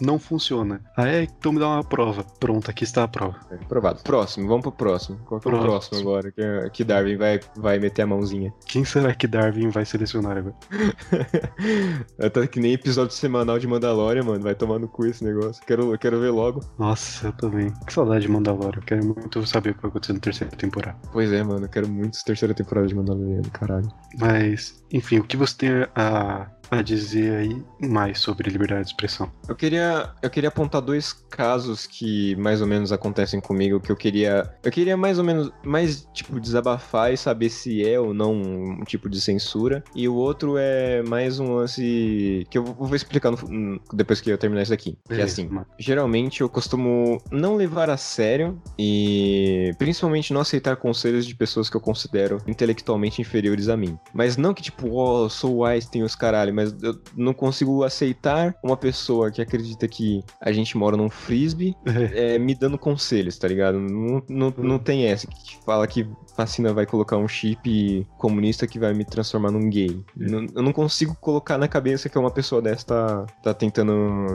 A: não funciona. Ah, é? Então me dá uma prova. Pronto, aqui está a prova.
B: É, Aprovado. Próximo, vamos pro próximo. Qual que é o Próximo. agora? Que, que Darwin vai, vai meter a mãozinha.
A: Quem será que Darwin vai selecionar agora? [LAUGHS]
B: Tá que nem episódio semanal de Mandalorian, mano. Vai tomar no cu esse negócio. Quero, quero ver logo.
A: Nossa, eu também. Que saudade de Mandalorian. Quero muito saber o que vai acontecer na terceira temporada.
B: Pois é, mano. Eu quero muito terceira temporada de Mandalorian, caralho.
A: Mas, enfim, o que você tem a, a dizer aí mais sobre liberdade de expressão?
B: Eu queria, eu queria apontar dois casos que mais ou menos acontecem comigo que eu queria, eu queria mais ou menos mais tipo desabafar e saber se é ou não um tipo de censura. E o outro é mais um lance que eu vou explicar no- no- depois que eu terminar isso aqui. Que é
A: Beleza,
B: assim,
A: mano.
B: Geralmente eu costumo não levar a sério e principalmente não aceitar conselhos de pessoas que eu considero intelectualmente inferiores a mim. Mas não que tipo, ó, eu sou Einstein os caralho, mas eu não consigo aceitar uma pessoa que acredita que a gente mora num frisbee
A: É, [LAUGHS]
B: é, me dando conselhos, tá ligado? Não, não, não tem essa que fala que vacina vai colocar um chip comunista que vai me transformar num gay. Não- eu não consigo colocar na cabeça que uma pessoa dessa tá, tá tentando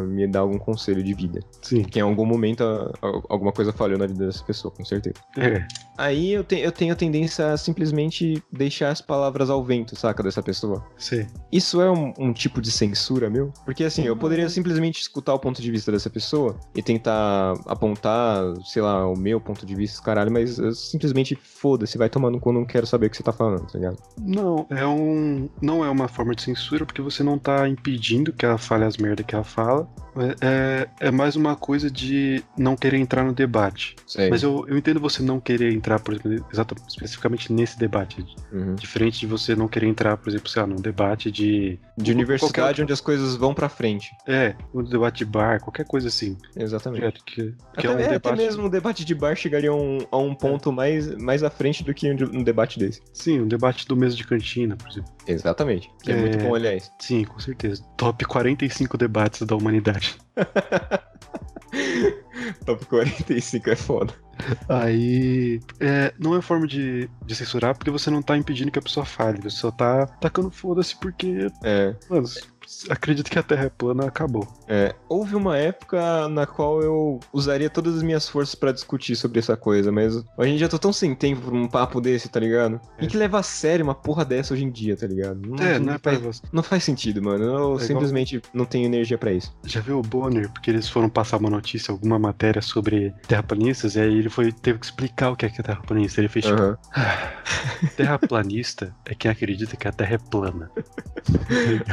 B: me dar algum conselho de vida.
A: sim.
B: Que em algum momento alguma coisa falhou na vida dessa pessoa, com certeza.
A: É,
B: Aí eu, te- eu tenho a tendência a simplesmente deixar as palavras ao vento, saca, dessa pessoa.
A: sei.
B: Isso é um, um tipo de censura meu? Porque assim, eu poderia simplesmente escutar o ponto de vista dessa pessoa e tentar apontar, sei lá, o meu ponto de vista, caralho, mas eu simplesmente foda-se, vai tomando quando não quero saber o que você tá falando, tá ligado?
A: Não, é um. Não é uma forma de censura, porque você não tá impedindo que ela fale as merdas que ela fala. É, é mais uma coisa de não querer entrar no debate.
B: Sei.
A: Mas eu, eu entendo você não querer entrar, por exemplo, exato, especificamente nesse debate.
B: Uhum.
A: Diferente de você não querer entrar, por exemplo, sei lá, num debate de.
B: De universidade
A: qualquer-
B: onde as coisas vão pra frente.
A: É, um debate de bar, qualquer coisa assim.
B: Exatamente.
A: É, que, que
B: Até,
A: é um
B: é, até
A: debate.
B: mesmo o debate de bar chegaria a um, a um ponto mais, mais à frente do que um, um debate desse.
A: Sim, um debate do mesa de cantina, por exemplo.
B: Exatamente. Que é,
A: É.
B: muito bom, aliás.
A: Sim, com certeza. Top 45 debates da humanidade. [LAUGHS]
B: Top 45 é foda.
A: Aí. É, não é forma de, de censurar porque você não tá impedindo que a pessoa fale. Você só tá tacando foda-se porque,
B: É,
A: mano, acredito que a Terra é plana, acabou.
B: é. Houve uma época na qual eu usaria todas as minhas forças pra discutir sobre essa coisa, mas hoje em dia eu tô tão sem tempo pra um papo desse, tá ligado? Tem que levar a sério uma porra dessa hoje em dia, tá ligado? Não,
A: É, não é pra
B: faz,
A: você.
B: não faz sentido, mano. Eu
A: igual-
B: simplesmente não tenho energia pra isso.
A: Já viu o Bonner? Porque eles foram passar uma notícia, alguma matéria sobre terraplanistas, e aí ele foi, teve que explicar o que é que é terraplanista. Ele fez tipo,
B: Aham.
A: terraplanista é quem acredita que a Terra é plana. [LAUGHS]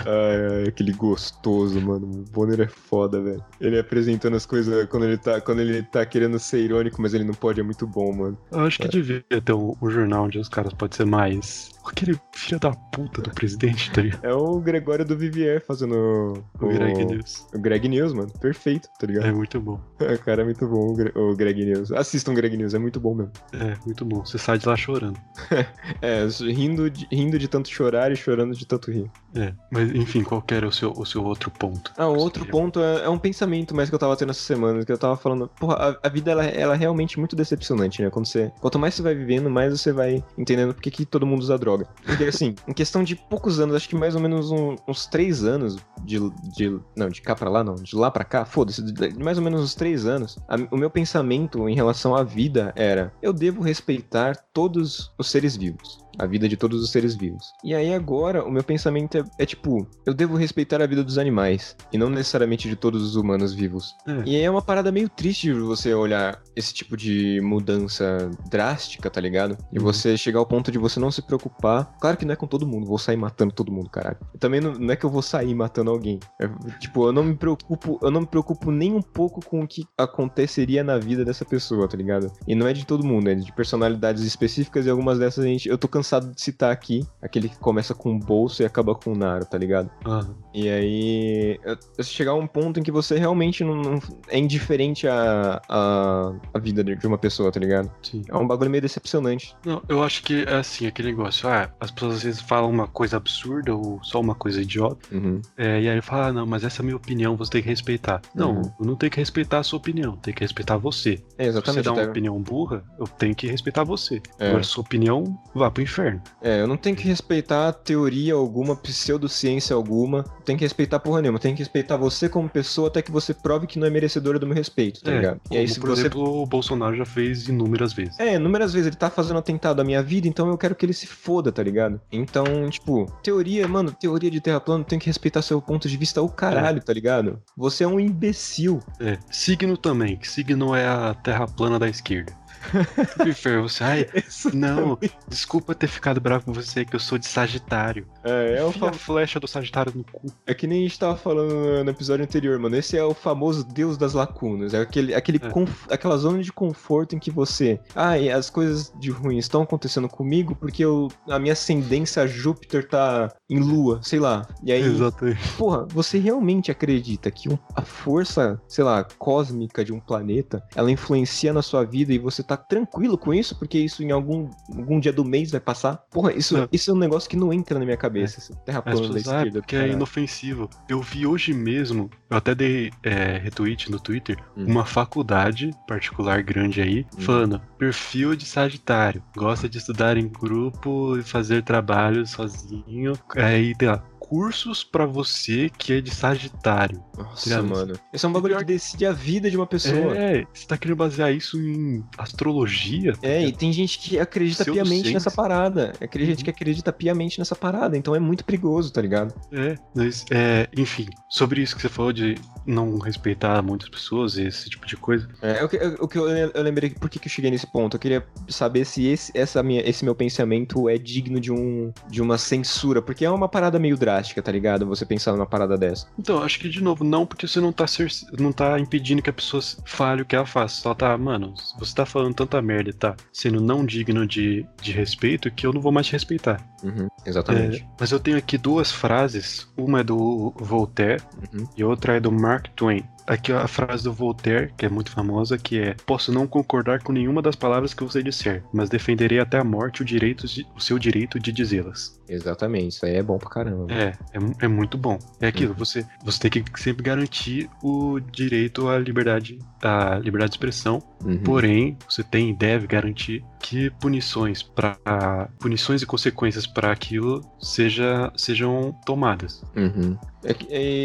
B: Ai, ai, aquele gostoso, mano. O Bonner é foda, velho. Ele apresentando as coisas quando ele, tá, quando ele tá querendo ser irônico, mas ele não pode, é muito bom, mano.
A: Eu acho que devia ter um, um jornal onde os caras podem ser mais. Aquele filho da puta do presidente, tá ligado?
B: É o Gregório do Vivier fazendo
A: O Greg News.
B: O Greg News, mano. Perfeito, tá ligado?
A: É muito bom. [LAUGHS]
B: O cara é muito bom, o Gre- o Greg News. Assistam o Greg News, é muito bom mesmo.
A: É, muito bom. Você sai de lá chorando. [LAUGHS]
B: É, rindo de, rindo de tanto chorar e chorando de tanto rir.
A: É, mas enfim, qual que era o seu, o seu outro ponto?
B: Ah, o outro ponto é, é um pensamento mais que eu tava tendo essa semana, que eu tava falando, porra, a, a vida ela, ela é realmente muito decepcionante, né? Quando você, quanto mais você vai vivendo, mais você vai entendendo por que que todo mundo usa droga. Porque assim, [LAUGHS] em questão de poucos anos, acho que mais ou menos um- uns três anos de, de, não, de cá pra lá não, de lá pra cá, foda-se, de, de mais ou menos uns três anos, a- o meu pensamento em relação à vida era, eu devo respeitar todos os seres vivos. A vida de todos os seres vivos. E aí agora, o meu pensamento é, é tipo, eu devo respeitar a vida dos animais. E não necessariamente de todos os humanos vivos.
A: É.
B: E é uma parada meio triste você olhar esse tipo de mudança drástica, tá ligado? E
A: Uhum.
B: você chegar ao ponto de você não se preocupar. Claro que não é com todo mundo, vou sair matando todo mundo, caralho. Também não, não é que eu vou sair matando alguém. É, tipo, eu não me preocupo, eu não me preocupo nem um pouco com o que aconteceria na vida dessa pessoa, tá ligado? E não é de todo mundo, é de personalidades específicas e algumas dessas a gente, eu tô cansado de citar aqui, aquele que começa com bolso e acaba com Naro, tá ligado?
A: Ah,
B: E aí, chegar a um ponto em que você realmente não, não- é indiferente à a, a, vida de uma pessoa, tá ligado?
A: sim.
B: É um bagulho meio decepcionante.
A: Não, eu acho que é assim, aquele negócio, ah, as pessoas às vezes falam uma coisa absurda ou só uma coisa idiota,
B: Uhum.
A: é, e aí fala, ah, não, mas essa é a minha opinião, você tem que respeitar. Não,
B: Uhum.
A: eu não tenho que respeitar a sua opinião, tem que respeitar você.
B: É,
A: Se você
B: exatamente.
A: dá uma
B: até-
A: opinião burra, eu tenho que respeitar você.
B: É.
A: Agora, sua opinião, vá pro inferno.
B: É, eu não tenho que respeitar teoria alguma, pseudociência alguma. Tenho que respeitar porra nenhuma. Tenho que respeitar você como pessoa até que você prove que não é merecedora do meu respeito, tá
A: É,
B: ligado? E aí,
A: como,
B: se
A: por
B: você.
A: exemplo, o Bolsonaro já fez inúmeras vezes.
B: É, inúmeras vezes ele tá fazendo atentado à minha vida, então eu quero que ele se foda, tá ligado? Então, tipo, teoria, mano, teoria de terra plana, tem que respeitar seu ponto de vista o caralho, tá ligado? Você é um imbecil.
A: É. Signo também, que signo é a terra plana da esquerda. [LAUGHS] Inferno, você, ai,
B: Isso
A: não, desculpa ter ficado bravo com você, que eu sou de Sagitário.
B: É, é, o
A: Enfia
B: fa-
A: a flecha do Sagitário no cu.
B: é que nem a gente tava falando no- no episódio anterior, mano. Esse é o famoso Deus das lacunas. É aquele, aquele
A: É.
B: conf- aquela zona de conforto em que você. Ah, e as coisas de ruim estão acontecendo comigo porque eu, a minha ascendência a Júpiter tá em lua, sei lá. E aí,
A: Exatamente.
B: porra, você realmente acredita que um- a força, sei lá, cósmica de um planeta, ela influencia na sua vida e você tá tranquilo com isso? Porque isso em algum, algum dia do mês vai passar? Porra, isso
A: É.
B: isso é um negócio que não entra na minha cabeça. esse Terra
A: As
B: plana da
A: ah,
B: esquerda.
A: porque é inofensivo. Eu vi hoje mesmo, eu até dei é, retweet no Twitter,
B: Hum.
A: uma faculdade particular grande aí,
B: Hum.
A: falando, perfil de Sagitário, gosta de estudar em grupo e fazer trabalho sozinho. Aí tem lá, recursos pra você que é de Sagitário.
B: Nossa, mano. Esse é um bagulho que decide a vida de uma pessoa.
A: É, você tá querendo basear isso em astrologia? tá
B: É, e
A: ligado?
B: tem gente que acredita piamente nessa parada. É aquele gente que acredita piamente nessa parada, então é muito perigoso, tá ligado?
A: É, mas, é, enfim, sobre isso que você falou de não respeitar muitas pessoas e esse tipo de coisa.
B: É, o que, o que eu, eu lembrei, por que, que eu cheguei nesse ponto? Eu queria saber se esse, essa minha, esse meu pensamento é digno de, um, de uma censura, porque é uma parada meio drástica, tá ligado? Você pensar numa parada dessa.
A: Então, acho que de novo, não, porque você não tá, cer- não tá impedindo que a pessoa fale o que ela faz. Só tá, mano, você tá falando tanta merda e tá sendo não digno de, de respeito que eu não vou mais te respeitar.
B: Uhum, exatamente.
A: É, mas eu tenho aqui duas frases. Uma é do Voltaire
B: Uhum.
A: e outra é do Mark Twain. Aqui a frase do Voltaire, que é muito famosa, que é: Posso não concordar com nenhuma das palavras que você disser, mas defenderei até a morte o, direito de- o seu direito de dizê-las.
B: Exatamente, isso aí é bom pra caramba.
A: É, é, é muito bom. É aquilo, você, você tem que sempre garantir o direito à liberdade, à liberdade de expressão,
B: Uhum.
A: porém, você tem e deve garantir que punições para punições e consequências para aquilo seja, sejam tomadas.
B: Uhum. É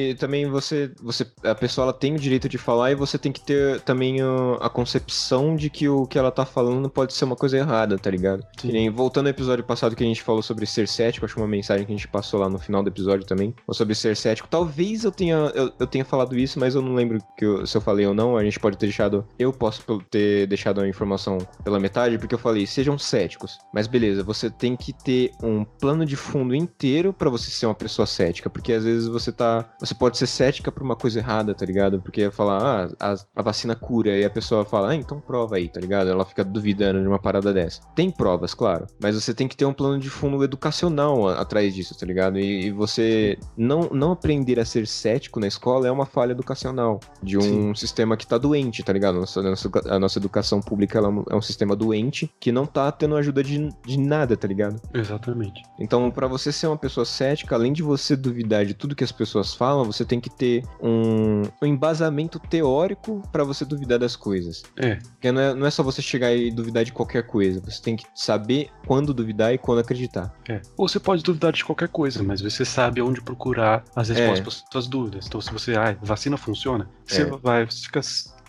B: e também você, você, a pessoa ela tem o direito de falar e você tem que ter também uh, a concepção de que o que ela tá falando pode ser uma coisa errada, tá ligado?
A: Sim.
B: Que nem, voltando ao episódio passado que a gente falou sobre ser cético, acho que uma mensagem que a gente passou lá no final do episódio também, ou sobre ser cético. Talvez eu tenha, eu, eu tenha falado isso, mas eu não lembro que eu- se eu falei ou não. A gente pode ter deixado, eu posso ter deixado a informação pela metade, porque eu falei, sejam céticos. Mas beleza, você tem que ter um plano de fundo inteiro pra você ser uma pessoa cética, porque às vezes você tá, você pode ser cética por uma coisa errada, tá ligado? Porque falar, ah, a, a vacina cura, e a pessoa fala, ah, então prova aí, tá ligado? Ela fica duvidando de uma parada dessa. Tem provas, claro, mas você tem que ter um plano de fundo educacional a- atrás disso, tá ligado? E, e você não, não aprender a ser cético na escola é uma falha educacional de um
A: Sim.
B: sistema que tá doente, tá ligado? Nossa, nossa, a nossa educação pública ela é um- é um sistema doente que não tá tendo ajuda de, de nada, tá ligado?
A: Exatamente.
B: Então, pra você ser uma pessoa cética, além de você duvidar de tudo que as pessoas falam, você tem que ter um, um embasamento teórico pra você duvidar das coisas.
A: É,
B: Porque não é, não é só você chegar e duvidar de qualquer coisa. Você tem que saber quando duvidar e quando acreditar.
A: é. Ou você pode duvidar de qualquer coisa, mas você sabe onde procurar as respostas
B: É.
A: para suas dúvidas. Então, se você, ah, vacina funciona, você
B: É.
A: vai, você fica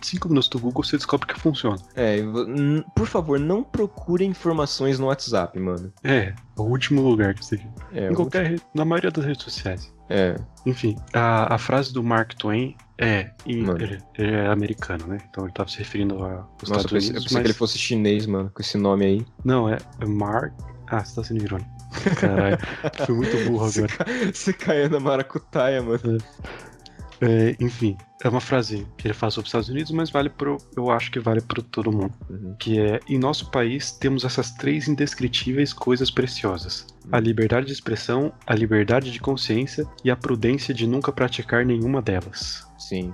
A: cinco minutos do Google, você descobre que funciona.
B: É, por favor, não procure informações no WhatsApp, mano.
A: É, é o último lugar que você.
B: É,
A: em qualquer, na maioria das redes sociais.
B: é,
A: Enfim, a, a frase do Mark Twain é. ele, ele é americano, né? Então ele tava se referindo aos
B: Nossa, eu
A: Estados
B: pensei, eu
A: Unidos.
B: pensei
A: mas...
B: que ele fosse chinês, mano, com esse nome aí.
A: Não, é, é Mark. Ah, você tá sendo irônico. [LAUGHS] Caralho, fui muito burro agora.
B: Você caiu na maracutaia, mano.
A: É, enfim, é uma frase que ele faz sobre os Estados Unidos, mas vale pro. Eu acho que vale para todo mundo.
B: Uhum.
A: Que é: em nosso país temos essas três indescritíveis coisas preciosas: a liberdade de expressão, a liberdade de consciência e a prudência de nunca praticar nenhuma delas.
B: Sim.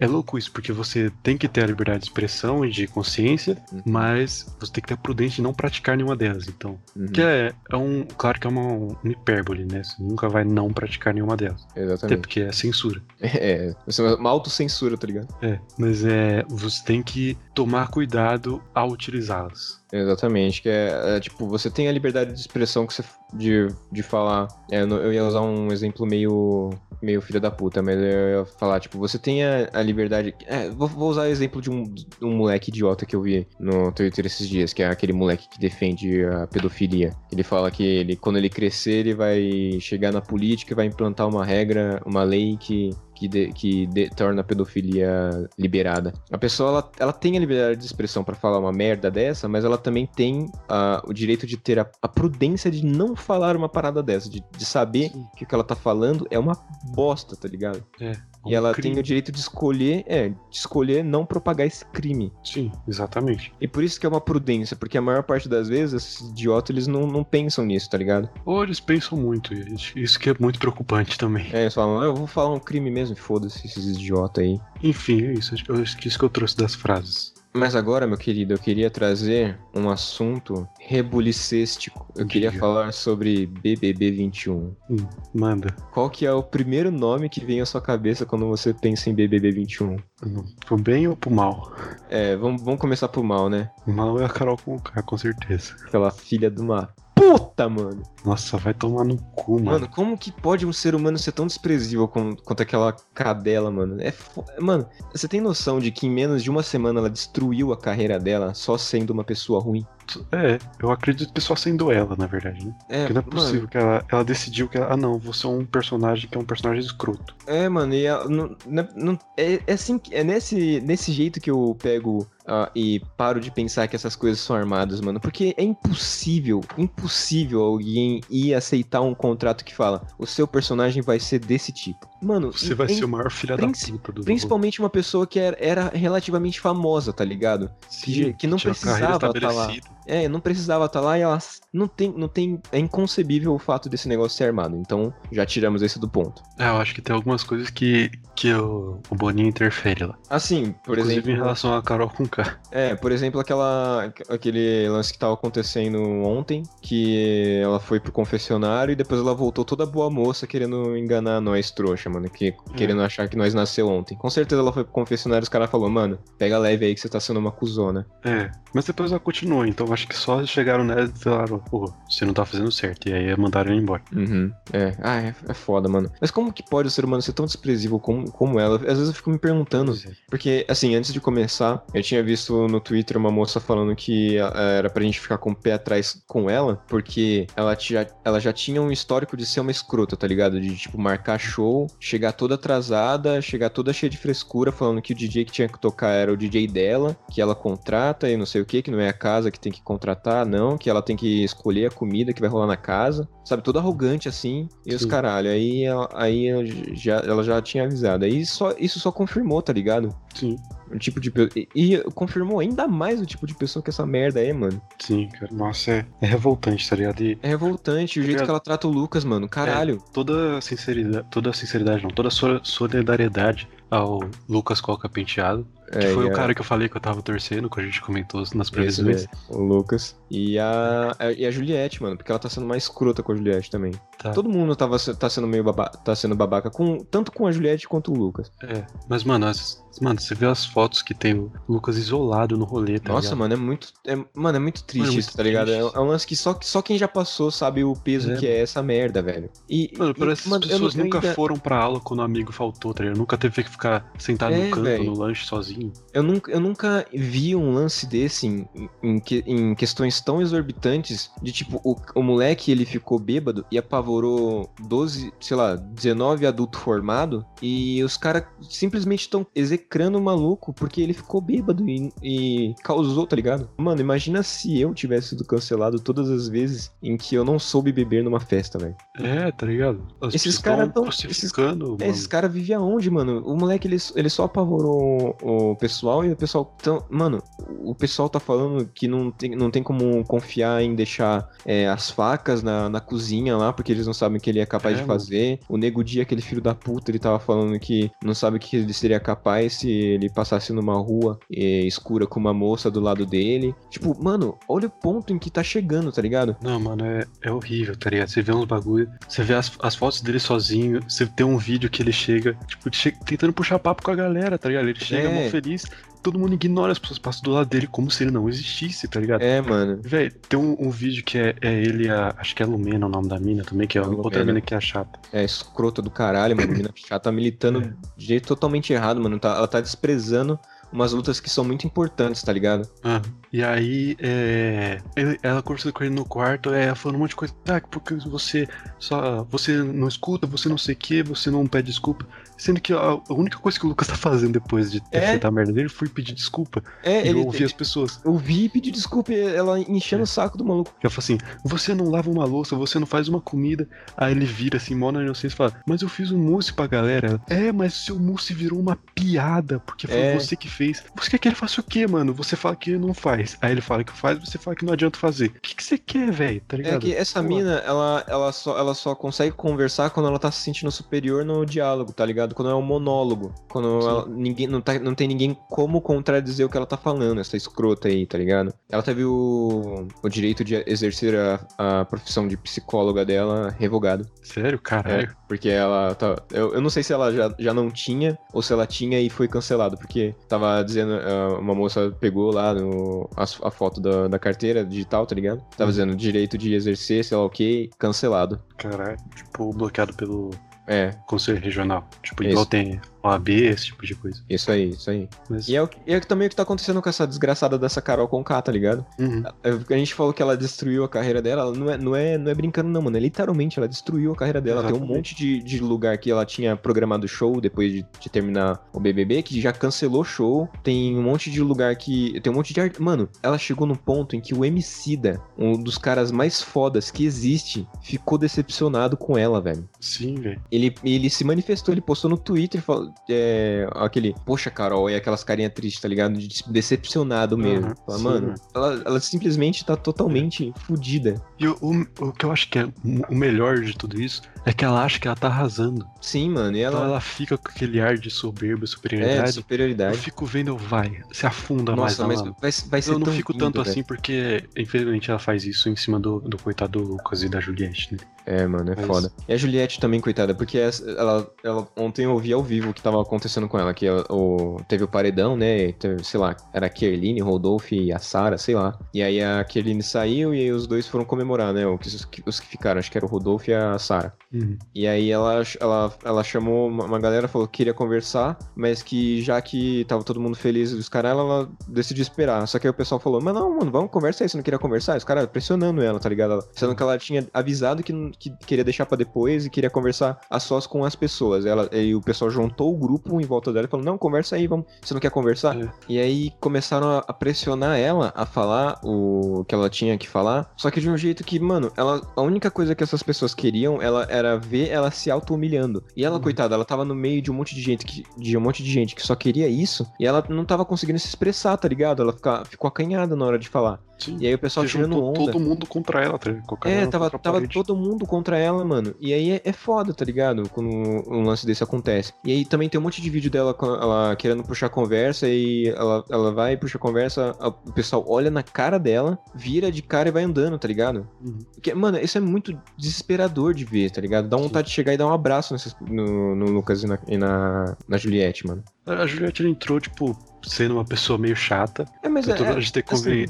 A: É louco isso, porque você tem que ter a liberdade de expressão e de consciência,
B: Uhum.
A: mas você tem que ter a prudência de não praticar nenhuma delas. Então,
B: Uhum.
A: que é, é um. Claro que é uma, uma hipérbole, né? Você nunca vai não praticar nenhuma delas. Até
B: Exatamente.
A: porque é censura. [LAUGHS]
B: É, é uma autocensura, tá ligado?
A: É, mas é. Você tem que tomar cuidado ao utilizá-las.
B: Exatamente, que é, é, tipo, você tem a liberdade de expressão que você, de, de falar. é, eu ia usar um exemplo meio, meio filho da puta, mas eu ia falar, tipo, você tem a, a liberdade. é, vou, vou usar o exemplo de um, um moleque idiota que eu vi no Twitter esses dias, que é aquele moleque que defende a pedofilia. Ele fala que ele, quando ele crescer, ele vai chegar na política e vai implantar uma regra, uma lei que que, de- que de- torna a pedofilia liberada. A pessoa ela, ela tem a liberdade de expressão pra falar uma merda dessa, mas ela também tem ah, o direito de ter a, a prudência de não falar uma parada dessa, de, de saber
A: Sim.
B: que o que ela tá falando é uma bosta, tá ligado?
A: É.
B: E ela
A: crime.
B: tem o direito de escolher, é, de escolher não propagar esse crime.
A: Sim, exatamente.
B: E por isso que é uma prudência, porque a maior parte das vezes esses idiotas eles não, não pensam nisso, tá ligado?
A: Ou eles pensam muito, isso que é muito preocupante também.
B: É, eles falam, "Ah, eu vou falar um crime mesmo, foda-se esses idiotas aí.
A: Enfim, é isso. Acho que eu acho que isso que eu trouxe das frases.
B: Mas agora, meu querido, eu queria trazer um assunto rebulicístico. Eu queria
A: Diga.
B: falar sobre BBB 21.
A: Hum, manda.
B: Qual que é o primeiro nome que vem à sua cabeça quando você pensa em BBB 21?
A: Hum, Pro bem ou pro mal?
B: É, vamos, vamos começar pro mal, né?
A: O mal é a Carol com K, com certeza.
B: Aquela filha de uma... puta, mano.
A: Nossa, vai tomar no cu, mano.
B: Mano, como que pode um ser humano ser tão desprezível com- quanto aquela cadela, mano? É fo- Mano, você tem noção de que em menos de uma semana ela destruiu a carreira dela só sendo uma pessoa ruim?
A: É, eu acredito que só sendo ela, na verdade, né?
B: É,
A: Porque não é
B: mano,
A: possível que ela, ela decidiu que ela, ah não, você é um personagem que é um personagem escroto.
B: É, mano, e ela, não, não- é, é assim, que- é nesse, nesse jeito que eu pego ah, e paro de pensar que essas coisas são armadas, mano. Porque é impossível, impossível alguém ir aceitar um contrato que fala o seu personagem vai ser desse tipo. Mano,
A: Você vai
B: é-
A: ser o maior filho da puta do
B: principalmente uma pessoa que era, era relativamente famosa, tá ligado?
A: Sim,
B: que não
A: uma carreira
B: precisava tá lá. É, não precisava estar lá e ela não tem, não tem, é inconcebível o fato desse negócio ser armado. Então, já tiramos esse do ponto.
A: É, eu acho que tem algumas coisas que, que o, o Boninho interfere lá.
B: Assim, por
A: Inclusive
B: exemplo,
A: em relação a Carol com K.
B: É, por exemplo, aquela, aquele lance que tava acontecendo ontem, que ela foi pro confessionário e depois ela voltou toda boa moça querendo enganar nós trouxa, mano, que, querendo achar que nós nasceu ontem. Com certeza ela foi pro confessionário e os caras falaram, mano, pega leve aí que você tá sendo uma cuzona.
A: É, mas depois ela continuou, então acho que só chegaram nela e falaram, pô, você não tá fazendo certo. E aí mandaram ela embora.
B: Uhum, é. Ah, é, é foda, mano. Mas como que pode o ser humano ser tão desprezível como, como ela? Às vezes eu fico me perguntando,
A: é.
B: Porque, assim, antes de começar, eu tinha visto no Twitter uma moça falando que eh, era pra gente ficar com o pé atrás com ela, porque ela, tinha, ela já tinha um histórico de ser uma escrota, tá ligado? De, tipo, marcar show, chegar toda atrasada, chegar toda cheia de frescura, falando que o DJ que tinha que tocar era o DJ dela, que ela contrata e não sei o que, que não é a casa que tem que contratar, não, que ela tem que escolher a comida que vai rolar na casa, sabe? Toda arrogante assim, e os
A: Sim.
B: caralho. Aí, ela, aí já, ela já tinha avisado. Aí só, isso só confirmou, tá ligado?
A: Sim,
B: O tipo de e, e confirmou ainda mais o tipo de pessoa que essa merda é, mano.
A: sim, cara. Nossa, é, é revoltante, tá ligado? E
B: É revoltante o
A: Tá
B: jeito
A: ligado?
B: que ela trata o Lucas, mano. Caralho.
A: toda a sinceridade, toda a sinceridade não, toda solidariedade ao Lucas Coca Penteado, que
B: É,
A: foi o cara que eu falei que eu tava torcendo, que a gente comentou nas previsões.
B: mesmo, o Lucas. E a, a- e a Juliette, mano, porque ela tá sendo mais escrota com a Juliette também.
A: Tá.
B: Todo mundo tava, tá sendo meio baba, tá sendo babaca, com, tanto com a Juliette quanto o Lucas.
A: É, mas mano, as- mano, você vê as fotos que tem o Lucas isolado no rolê, tá
B: Nossa,
A: ligado?
B: mano, é muito. É, mano, é muito triste
A: Mano, é muito
B: isso, tá ligado? É,
A: triste.
B: é um lance que só, só quem já passou sabe o peso
A: É,
B: que é essa merda, velho. E,
A: Mano, parece que as pessoas nunca
B: ainda-
A: foram pra aula quando o amigo faltou, tá ligado? Nunca teve que ficar sentado
B: É,
A: no canto,
B: velho.
A: no lanche sozinho.
B: Eu nunca, eu nunca vi um lance desse em, em, em questões tão exorbitantes de tipo, o, o moleque ele ficou bêbado e apavorou 12, sei lá, 19 adultos formados e os caras simplesmente estão execrando o maluco porque ele ficou bêbado e, e causou, tá ligado? Mano, imagina se eu tivesse sido cancelado todas as vezes em que eu não soube beber numa festa, velho.
A: É, tá ligado? As
B: Esses caras
A: tão
B: tão- esses- É,
A: mano.
B: Esses caras vivem aonde, mano? O moleque, ele, ele só apavorou o, o pessoal e o pessoal... Tão, mano, o pessoal tá falando que não tem, não tem como confiar em deixar é, as facas na, na cozinha lá, porque eles não sabem o que ele é capaz
A: É,
B: de
A: mano.
B: fazer. O Nego Dia, aquele filho da puta, ele tava falando que não sabe o que ele seria capaz se ele passasse numa rua é, escura com uma moça do lado dele. Tipo, mano, olha o ponto em que tá chegando, tá ligado?
A: Não, mano, é, é horrível, tá ligado? Você vê uns bagulho, você vê as, as fotos dele sozinho, você tem um vídeo que ele chega, tipo, che- tentando puxar papo com a galera, tá ligado? Ele chega
B: É.
A: mó feliz, todo mundo ignora as pessoas, passam do lado dele como se ele não existisse, tá ligado?
B: É, mano.
A: Véi, tem um, um vídeo que é, é ele, a, acho que é Lumena o nome da mina também, que é
B: A
A: outra mina que é a chata.
B: É escrota do caralho, mano. Mina chata tá militando
A: É.
B: de jeito totalmente errado, mano. Tá- ela tá desprezando umas lutas que são muito importantes, tá ligado?
A: Ah, e aí, é, ele- ela conversando com ele no quarto, é, falando um monte de coisa, ah, porque você só, você não escuta, você não sei o que, você não pede desculpa, sendo que a, única coisa que o Lucas tá fazendo depois de ter
B: É.
A: feito a merda dele foi pedir desculpa
B: É,
A: e
B: ele.
A: ouvir as pessoas.
B: Eu vi e pedi desculpa e ela enchendo o saco do maluco.
A: Ela fala assim, você não lava uma louça, você não faz uma comida, aí ele vira assim, mó na inocência e fala, mas eu fiz um mousse pra galera. É, mas seu mousse virou uma piada, porque foi
B: É.
A: você que fez. Você quer que ele faça o quê, mano? Você fala que não faz. Aí ele fala que faz, você fala que não adianta fazer. O que, que você quer, velho? Tá ligado?
B: É que essa
A: Pô,
B: mina, ela, ela, só, ela só consegue conversar quando ela tá se sentindo superior no diálogo, tá ligado? Quando é um monólogo. Quando ela- ninguém, não, tá, não tem ninguém como contradizer o que ela tá falando, essa escrota aí, tá ligado? Ela teve o, o direito de exercer a, a profissão de psicóloga dela revogado.
A: Sério? Caralho.
B: Porque ela tá. Eu, eu não sei se ela já, já não tinha ou se ela tinha e foi cancelado. Porque tava dizendo. uh, Uma moça pegou lá no, a, a foto da, da carteira digital, tá ligado? Tava
A: Uhum.
B: dizendo direito de exercer, sei lá o que, cancelado.
A: Caralho. Tipo, bloqueado pelo
B: É,
A: Conselho Regional. Tipo, igual tem OAB, esse tipo de coisa.
B: isso aí, isso aí.
A: Mas...
B: E é, o, é também o que tá acontecendo com essa desgraçada dessa Carol Conká, tá ligado?
A: Uhum.
B: É, A gente falou que ela destruiu a carreira dela, ela não é, não é, não é brincando não, mano. É literalmente, ela destruiu a carreira dela. Tem um
A: Exatamente.
B: monte de, de lugar que ela tinha programado show depois de, de terminar o BBB, que já cancelou show. Tem um monte de lugar que... Tem um monte de arte... Mano, ela chegou no ponto em que o Emicida, um dos caras mais fodas que existe, ficou decepcionado com ela, velho.
A: Sim, velho.
B: Ele, ele se manifestou, ele postou no Twitter falou, é, aquele, poxa, Carol, e aquelas carinhas tristes, tá ligado? De decepcionado mesmo.
A: Aham,
B: Fala, mano, ela, ela simplesmente tá totalmente fudida.
A: E o, o, o que eu acho que é o melhor de tudo isso é que ela acha que ela tá arrasando.
B: Sim, mano, e
A: Então
B: ela.
A: ela fica com aquele ar de soberba e
B: é, de
A: superioridade. Eu
B: superioridade.
A: fico vendo, vai, se afunda mais
B: Nossa,
A: na
B: mas vai, vai ser
A: Eu não fico
B: lindo,
A: tanto
B: velho.
A: assim porque, infelizmente, ela faz isso em cima do, do coitado do Lucas e da Juliette, né?
B: É, mano, é foda. E a Juliette também, coitada, porque ela, ela ontem eu ouvi ao vivo o que tava acontecendo com ela, que ela- o, teve o paredão, né? teve, sei lá, era a Kerline, Rodolfo e a Sara, sei lá. E aí a Kerline saiu e os dois foram comemorar, né? Os que, os que ficaram, acho que era o Rodolfo e a Sara.
A: Uhum.
B: E aí ela, ela, ela chamou uma galera, falou que queria conversar, mas que já que tava todo mundo feliz dos caras, ela, ela decidiu esperar. Só que aí o pessoal falou, mas não, mano, vamos conversar aí, você não queria conversar? Os caras pressionando ela, tá ligado? Ela- Sendo que ela tinha avisado que, que queria deixar pra depois e queria conversar a sós com as pessoas. Ela, e o pessoal juntou o grupo em volta dela e falou, não, conversa aí, vamos, você não quer conversar?
A: É.
B: E aí começaram a, a pressionar ela a falar o que ela tinha que falar, só que de um jeito que, mano, ela, a única coisa que essas pessoas queriam ela, era ver ela se auto-humilhando. E ela,
A: Uhum.
B: coitada, ela tava no meio de um monte de gente que, de um monte de gente que só queria isso, e ela não tava conseguindo se expressar, tá ligado? Ela fica, ficou acanhada na hora de falar.
A: Sim.
B: E aí o pessoal tirando onda.
A: todo mundo contra ela, tá ligado? Colocaram
B: É,
A: ela
B: tava, tava todo mundo contra ela, mano. E aí é, é foda, tá ligado? Quando um lance desse acontece. E aí também tem um monte de vídeo dela ela querendo puxar conversa e ela, ela vai, puxa conversa, a- o pessoal olha na cara dela, vira de cara e vai andando, tá ligado?
A: Uhum.
B: Porque, mano, isso é muito desesperador de ver, tá ligado? Dá vontade de chegar e dar um abraço nessas- no, no Lucas e, na, e na, na Juliette, mano.
A: A Juliette entrou, tipo, sendo uma pessoa meio chata.
B: É, mas é,
A: a gente ter
B: assim,
A: conven...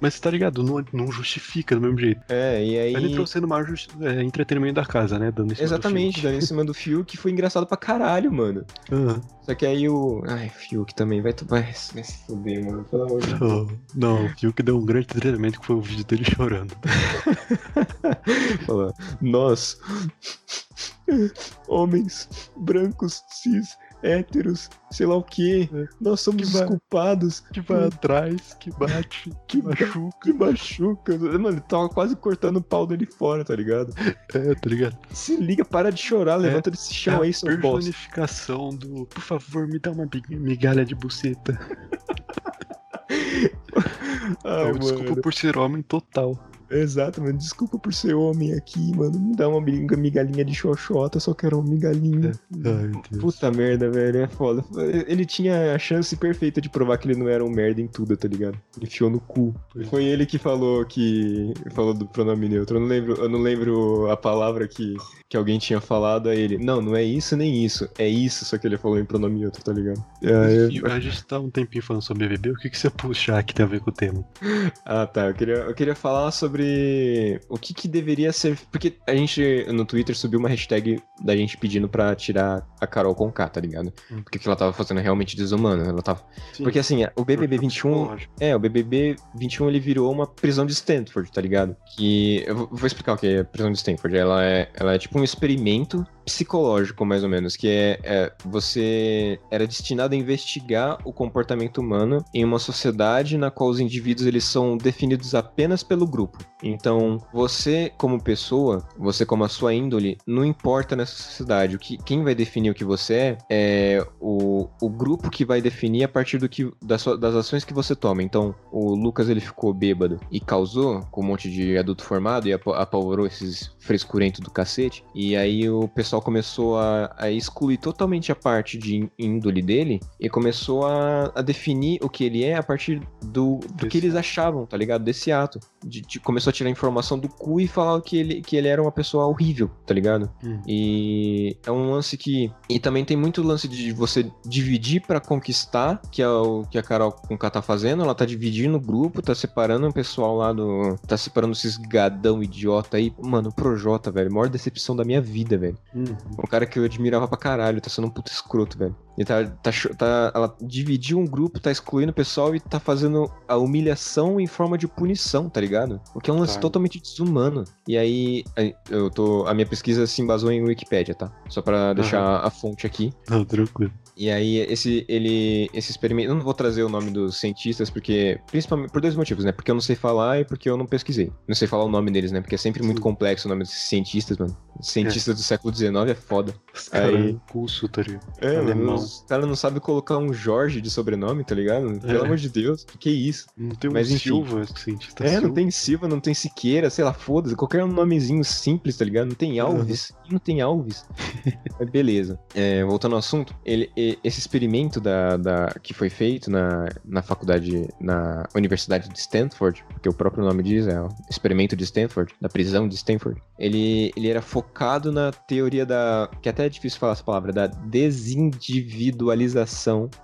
A: Mas tá ligado, não, não justifica do mesmo jeito.
B: é, e aí...
A: Ela entrou sendo o maior é, entretenimento da casa, né? Dando em cima
B: Exatamente, dando em cima do Fiuk, que foi engraçado pra caralho, mano.
A: Aham.
B: Só que aí o. Ai, Fiuk também vai, vai, vai se fuder, mano. Pelo amor de Deus.
A: Não, o Fiuk deu um grande treinamento que foi o vídeo dele [LAUGHS] chorando. [LAUGHS]
B: Fala, nós, homens, brancos, cis, héteros, sei lá o quê, nós somos
A: Que
B: os
A: vai-
B: culpados.
A: Que vai atrás, que bate, [LAUGHS] que machuca.
B: Que machuca. Mano, ele tava quase cortando o pau dele fora, tá ligado?
A: É, tá ligado?
B: Se liga, para de chorar, levanta desse
A: É
B: chão
A: a
B: aí, seu bosta.
A: personificação do. Por favor, me dá uma migalha de buceta. [LAUGHS] Eu desculpa por ser homem total.
B: Exato, mano. Desculpa por ser homem aqui, mano. Me dá uma miga- migalhinha de xoxota, só quero uma migalhinha.
A: Ai, Deus.
B: Puta merda, velho, é foda. Ele tinha a chance perfeita de provar que ele não era um merda em tudo, tá ligado? Ele enfiou no cu.
A: Pois.
B: Foi ele que falou que. falou do pronome neutro. Eu não lembro, eu não lembro a palavra que, que alguém tinha falado a ele. Não, não é isso nem isso. É isso, só que ele falou em pronome neutro, tá ligado?
A: E a gente tá um tempinho falando sobre BBB, o que, que você puxar que tem a ver com o tema? [LAUGHS]
B: Ah, tá. Eu queria, eu queria falar sobre o que, que deveria ser. Porque a gente no Twitter subiu uma hashtag da gente pedindo pra tirar a Carol com K, tá ligado?
A: Hum.
B: Porque que ela tava fazendo é realmente desumano. Ela tava...
A: Sim,
B: Porque assim, o BBB 21.
A: psicológico.
B: É, o BBB 21 ele virou uma prisão de Stanford, tá ligado? Que. Eu vou- explicar o que é prisão de Stanford. Ela é, ela é tipo um experimento psicológico, mais ou menos, que é, é você era destinado a investigar o comportamento humano em uma sociedade na qual os indivíduos eles são definidos apenas pelo grupo. Então, você como pessoa, você como a sua índole, não importa nessa sociedade. O que, quem vai definir o que você é é o, o grupo que vai definir a partir do que das, das ações que você toma. Então, o Lucas ele ficou bêbado e causou com um monte de adulto formado e apa- apavorou esses frescurentos do cacete. E aí o pessoal pessoal começou a, a excluir totalmente a parte de índole dele e começou a, a definir o que ele é a partir do, do que eles achavam, tá ligado? Desse ato. De, de, começou a tirar informação do cu e falar que ele, que ele era uma pessoa horrível, tá ligado?
A: Hum.
B: E é um lance que. E também tem muito lance de você dividir para conquistar, que é o que a Carol com K tá fazendo. Ela tá dividindo o grupo, tá separando o pessoal lá do. Tá separando esses gadão idiota aí. Mano, o Projota, velho. Maior decepção da minha vida, velho.
A: Hum.
B: Um cara que eu admirava pra caralho, tá sendo um puto escroto, velho. E tá, tá, tá, ela dividiu um grupo, tá excluindo o pessoal e tá fazendo a humilhação em forma de punição, tá ligado? O que é um lance
A: Tá.
B: totalmente desumano. E aí, eu tô. A minha pesquisa se embasou em Wikipedia, tá? Só pra deixar a fonte aqui.
A: Não, tranquilo.
B: E aí, esse, ele, esse experimento. Eu não vou trazer o nome dos cientistas, porque. Principalmente por dois motivos, né? Porque eu não sei falar e porque eu não pesquisei. Não sei falar o nome deles, né? Porque é sempre muito
A: Sim.
B: complexo o nome desses cientistas, mano. Cientistas do século XIX é foda.
A: Os caras
B: Aí-
A: curso, tá ligado?
B: É,
A: Alemão.
B: Os caras não sabem colocar um Jorge de sobrenome, tá ligado? Pelo
A: É.
B: amor de Deus, que isso?
A: Não tem um
B: Mas enfim.
A: Silva, cientista
B: é, não
A: Silva.
B: tem Silva, não tem Siqueira, sei lá, foda-se, qualquer nomezinho simples, tá ligado? Não tem Alves, não tem Alves. [LAUGHS] Mas beleza. É, voltando ao assunto, ele, esse experimento da, da- que foi feito na, na faculdade, na Universidade de Stanford, que o próprio nome diz, é o experimento de Stanford, da prisão de Stanford, ele, ele era focado na teoria da. que até é difícil falar essa palavra, da desindividualização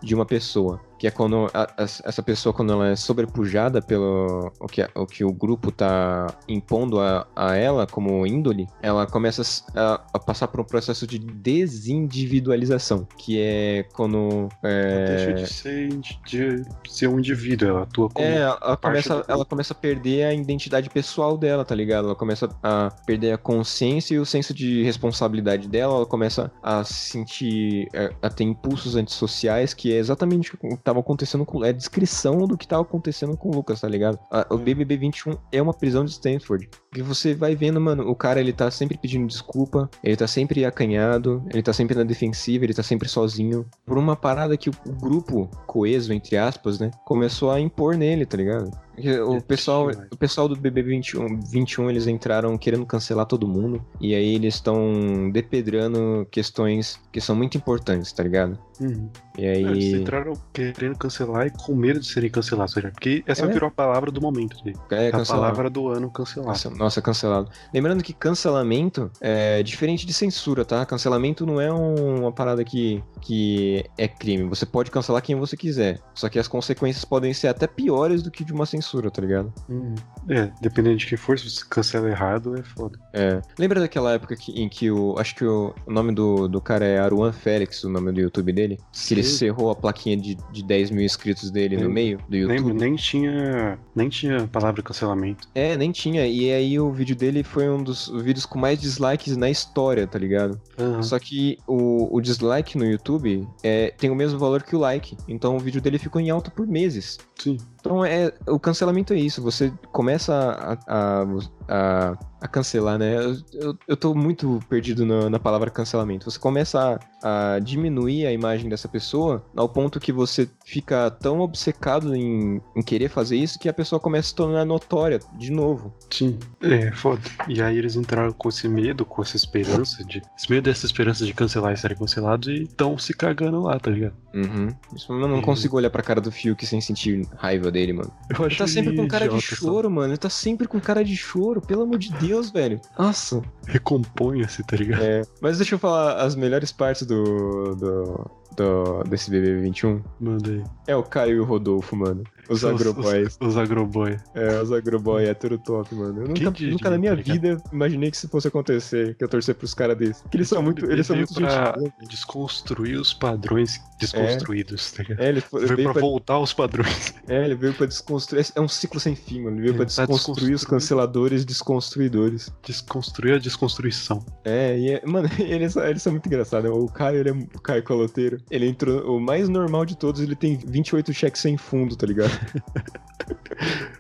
B: de uma pessoa. Que é quando a- a- essa pessoa, quando ela é sobrepujada pelo o que, o que o grupo tá impondo a, a ela como índole, ela começa a, a passar por um processo de desindividualização, que é quando é,
A: deixa de ser, de ser um indivíduo, ela atua como.
B: é, ela começa, ela começa a perder a identidade pessoal dela, tá ligado? Ela começa a perder a consciência e o senso de responsabilidade dela, ela começa a sentir, é, a ter impulsos antissociais, que é exatamente o que estava acontecendo com. É a descrição do que estava acontecendo com o Lucas, tá ligado? A- o. BBB 21 é uma prisão de Stanford. Porque você vai vendo, mano, o cara ele tá sempre pedindo desculpa, ele tá sempre acanhado, ele tá sempre na defensiva, ele tá sempre sozinho. Por uma parada que o, o grupo coeso, entre aspas, né, começou a impor nele, tá ligado? O
A: É
B: pessoal, o pessoal do BB 21, 21, eles entraram querendo cancelar todo mundo. E aí eles estão depedrando questões que são muito importantes, tá ligado?
A: Uhum.
B: E
A: É, Eles
B: aí.
A: entraram querendo cancelar e com medo de serem cancelados, tá porque essa
B: É.
A: virou a palavra do momento. né?
B: É,
A: a palavra do ano cancelar.
B: Nossa, nossa, cancelado. Lembrando que cancelamento é diferente de censura, tá? Cancelamento não é um- uma parada que, que é crime. Você pode cancelar quem você quiser. Só que as consequências podem ser até piores do que de uma censura, tá ligado?
A: Uhum. É, dependendo de quem for, se você cancela errado, é foda.
B: É. Lembra daquela época que- em que o. Acho que o, o nome do, do cara é Aruan Félix, o nome do YouTube dele. Que ele cerrou a plaquinha de, de 10 mil inscritos dele no
A: Lembro.
B: meio do YouTube.
A: Lembro, nem tinha. Nem tinha palavra cancelamento.
B: É, nem tinha. E aí o vídeo dele foi um dos vídeos com mais dislikes na história, tá ligado?
A: Aham.
B: Só que o, o dislike no YouTube é, tem o mesmo valor que o like. Então o vídeo dele ficou em alta por meses.
A: Sim.
B: Então é, o cancelamento é isso. Você começa a, a, a, a cancelar, né? Eu, eu, eu tô muito perdido na, na palavra cancelamento. Você começa a, a diminuir a imagem dessa pessoa ao ponto que você fica tão obcecado em, em querer fazer isso que a pessoa começa a se tornar notória de novo.
A: Sim. É, foda. E aí eles entraram com esse medo, com essa esperança de. Esse medo dessa esperança de cancelar e serem cancelados e estão se cagando lá, tá ligado?
B: Uhum. Isso, eu não
A: E-
B: consigo olhar pra cara do Fiuk sem sentir raiva dele, mano.
A: Eu
B: Ele tá sempre com cara de
A: idiota, só.
B: choro, mano. Ele tá sempre com cara de choro, pelo amor de Deus, velho. Nossa.
A: Recomponha-se, tá ligado?
B: É, mas deixa eu falar as melhores partes do, do, do- desse BB21.
A: Manda aí.
B: É o Caio e o Rodolfo, mano. Os agroboys.
A: Os, os agroboy.
B: É, os agroboy é tudo top, mano. Eu nunca,
A: diria,
B: nunca na minha
A: tá
B: vida imaginei que isso fosse acontecer, que eu torcer pros caras desses. Porque eles são muito, eles são muito
A: pra desconstruir os padrões desconstruídos, tá ligado?
B: É, ele foi,
A: Veio
B: veio
A: pra
B: pra,
A: voltar aos padrões. [LAUGHS]
B: é, ele veio pra desconstruir. É um ciclo sem fim, mano. Ele veio
A: É,
B: pra
A: tá
B: desconstruir os canceladores desconstruidores.
A: Desconstruir a desconstruição.
B: É, e é, mano, [LAUGHS] eles, eles são muito engraçados. né? O Caio, ele é o Caio Coloteiro. Ele entrou, o mais normal de todos, ele tem 28 cheques sem fundo, tá ligado?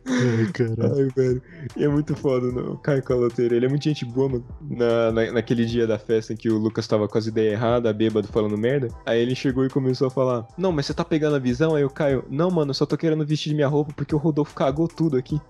A: Ai, caralho.
B: Ai, velho. E é muito foda, não. O Caio Caloteiro, ele é muito gente boa, mano. Na, na- naquele dia da festa em que o Lucas tava com as ideias erradas, bêbado, falando merda. Aí ele chegou e começou a falar: Não, mas você tá pegando a visão? Aí o Caio: Não, mano, eu só tô querendo vestir minha roupa porque o Rodolfo cagou tudo aqui.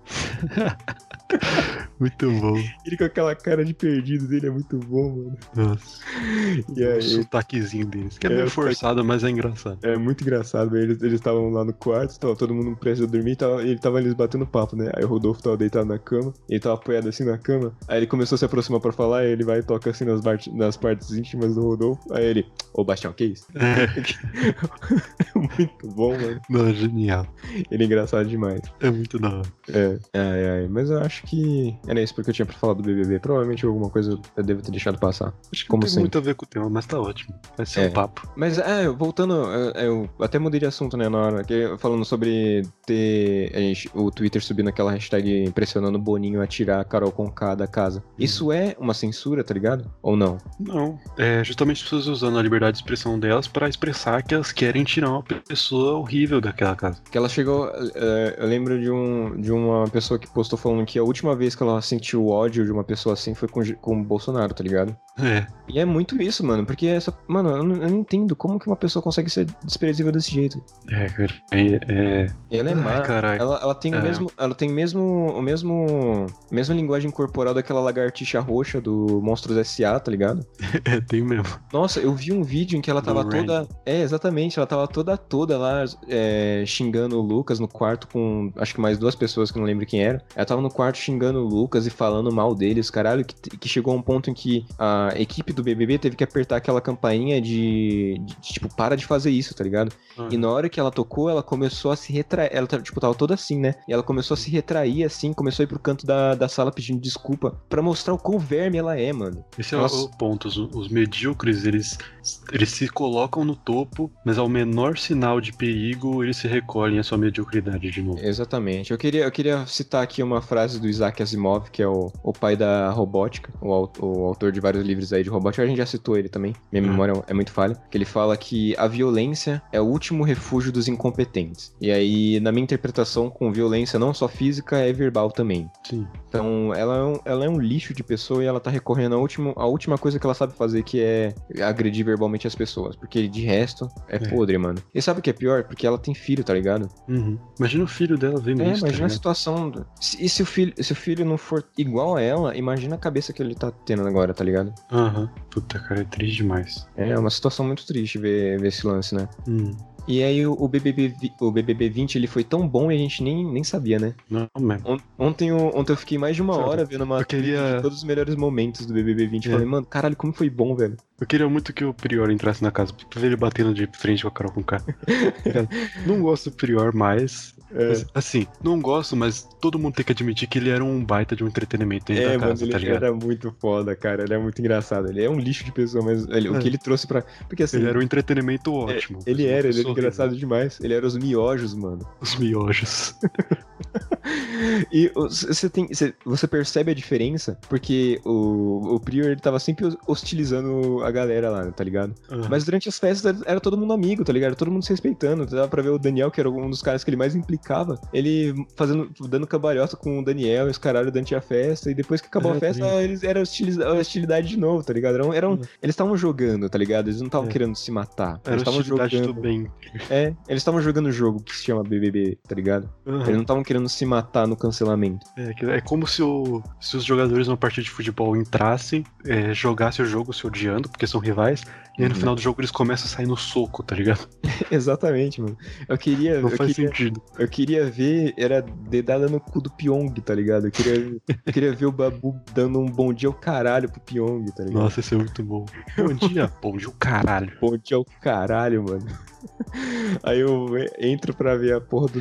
B: [LAUGHS]
A: Muito bom.
B: Ele com aquela cara de perdido dele é muito bom, mano.
A: Nossa. [LAUGHS]
B: E
A: O
B: aí,
A: sotaquezinho deles. Que é,
B: É,
A: meio
B: o
A: forçado, mas é engraçado.
B: É muito engraçado, velho. Eles estavam lá no quarto, tava todo mundo a dormir, tava, ele tava eles batendo papo, né? Aí o Rodolfo tava deitado na cama, ele tava apoiado assim na cama. Aí ele começou a se aproximar pra falar, aí ele vai e toca assim nas, parte- nas partes íntimas do Rodolfo. Aí ele, ô Bastião, que isso?
A: É, [LAUGHS]
B: muito bom, mano.
A: não, genial.
B: Ele é engraçado demais.
A: É muito da hora.
B: É, ai, ai. Mas eu acho que era isso porque eu tinha pra falar do BBB. Provavelmente alguma coisa eu devo ter deixado passar.
A: Acho que
B: Como
A: não tem
B: sempre.
A: muito a ver com o tema, mas tá ótimo. Vai ser
B: É.
A: um papo.
B: Mas, é, voltando, eu, eu até mudei de assunto, né, na hora, que, falando sobre ter a gente- o Twitter subindo aquela hashtag pressionando o Boninho a tirar a Carol Conká da casa. Isso é uma censura, tá ligado? Ou não?
A: Não, é justamente as pessoas usando a liberdade de expressão delas pra expressar que elas querem tirar uma pessoa horrível daquela casa.
B: Que ela chegou, é, eu lembro de, um, de uma pessoa que postou falando que a última vez que ela sentiu ódio de uma pessoa assim foi com, com o Bolsonaro, tá ligado?
A: É,
B: E é muito isso, mano, porque essa, mano, eu não, eu não entendo como que uma pessoa consegue ser desprezível desse jeito.
A: é, cara. É, é...
B: Ela é
A: Ai,
B: má.
A: caralho.
B: Ela, ela tem o
A: É.
B: mesmo. Ela tem mesmo. O mesmo. a mesma linguagem corporal daquela lagartixa roxa do Monstros S.A., tá ligado? [LAUGHS]
A: é, tem mesmo.
B: Nossa, eu vi um vídeo em que ela
A: Do
B: tava
A: Randy.
B: toda. É, exatamente, ela tava toda toda lá é, xingando o Lucas no quarto com acho que mais duas pessoas que eu não lembro quem era. Ela tava no quarto xingando o Lucas e falando mal deles, caralho, que, que chegou a um ponto em que a equipe do BBB teve que apertar aquela campainha de, de, de, tipo, para de fazer isso, tá ligado? E na hora que ela tocou, ela começou a se retrair. Ela, tá- tipo, tava toda assim, né? E ela começou a se retrair, assim, começou a ir pro canto da, da sala pedindo desculpa pra mostrar o quão verme ela é, mano.
A: Esse é o ponto. Os, os medíocres, eles, eles se colocam no topo, mas ao menor sinal de perigo, eles se recolhem à sua mediocridade de novo.
B: Exatamente. Eu queria, eu queria citar aqui uma frase do Isaac Asimov, que é o, o pai da robótica, o, o autor de vários livros aí de robótica. A gente já citou ele também. Minha
A: Hum.
B: memória é muito falha. Que ele fala que a violência é o último refúgio dos incompetentes. E aí, na minha interpretação, com violência não só física, é verbal também.
A: Sim.
B: Então, ela é, um, ela é um lixo de pessoa e ela tá recorrendo à última, à última coisa que ela sabe fazer, que é agredir verbalmente as pessoas. Porque de resto, é,
A: É.
B: podre, mano. E sabe o que é pior? Porque ela tem filho, tá ligado?
A: Uhum. Imagina o filho dela vendo
B: É,
A: isso. tá
B: imagina a
A: ligado?
B: situação. do- e se o, filho, se o filho não for igual a ela, imagina a cabeça que ele tá tendo agora, tá ligado?
A: Aham. Puta, cara, é triste demais.
B: É uma situação muito triste ver, ver esse lance, né?
A: Hum.
B: E aí o, BBB, o BBB 20 ele foi tão bom e a gente nem, nem sabia, né?
A: Não, mesmo.
B: On- Ontem ontem eu fiquei mais de uma
A: Sabe,
B: hora vendo uma
A: eu queria-
B: todos os melhores momentos do BBB 20. Eu
A: É.
B: falei, mano, caralho, como foi bom, velho.
A: Eu queria muito que o Prior entrasse na casa pra ver ele batendo de frente com a Carol com K. [LAUGHS] não gosto do Prior mais.
B: É.
A: Assim, não gosto, mas todo mundo tem que admitir que ele era um baita de um entretenimento dentro
B: É,
A: da
B: mano,
A: casa,
B: ele
A: tá ligado?
B: era muito foda, cara. Ele é muito engraçado. Ele é um lixo de pessoa, mas ele- o
A: É.
B: que ele trouxe pra. Porque assim.
A: Ele era um entretenimento ótimo.
B: Ele
A: Uma
B: era, ele era engraçado demais. Ele era os miojos, mano.
A: Os miojos. [LAUGHS]
B: E o- você tem. Você, você percebe a diferença? Porque o, o Prior ele tava sempre hostilizando a galera lá, tá ligado? Mas durante as festas era, todo mundo amigo, tá ligado? Todo mundo se respeitando. Dava pra ver o Daniel, que era um dos caras que ele mais implicava. Ele fazendo, dando cambalhota com o Daniel e os caralho durante a festa. E depois que acabou
A: É,
B: a festa,
A: também.
B: eles era hostiliza- hostilidade de novo, tá ligado? Eram, eram-
A: Uhum.
B: eles estavam jogando, tá ligado? Eles não estavam
A: É.
B: querendo se matar.
A: Era
B: Eles estavam jogando.
A: do bem.
B: É, eles estavam jogando o jogo que se chama BBB, tá ligado?
A: Aham.
B: Eles não estavam querendo se matar no cancelamento.
A: É, é como se, o- se os jogadores numa partida de futebol entrassem, é, jogassem o jogo se odiando, porque são rivais, e aí no
B: Uhum.
A: final do jogo eles começam a sair no soco, tá ligado? [LAUGHS]
B: Exatamente, mano. Eu queria,
A: Não
B: eu
A: faz
B: queria,
A: sentido.
B: eu queria ver, era dedada no cu do Pyong, tá ligado? Eu queria, eu queria ver o Babu dando um bom dia ao caralho pro Pyong, tá ligado?
A: Nossa, isso é muito bom. Bom dia, [LAUGHS] bom dia, o caralho.
B: Bom dia ao caralho, mano. [LAUGHS] Aí eu entro pra ver a porra do,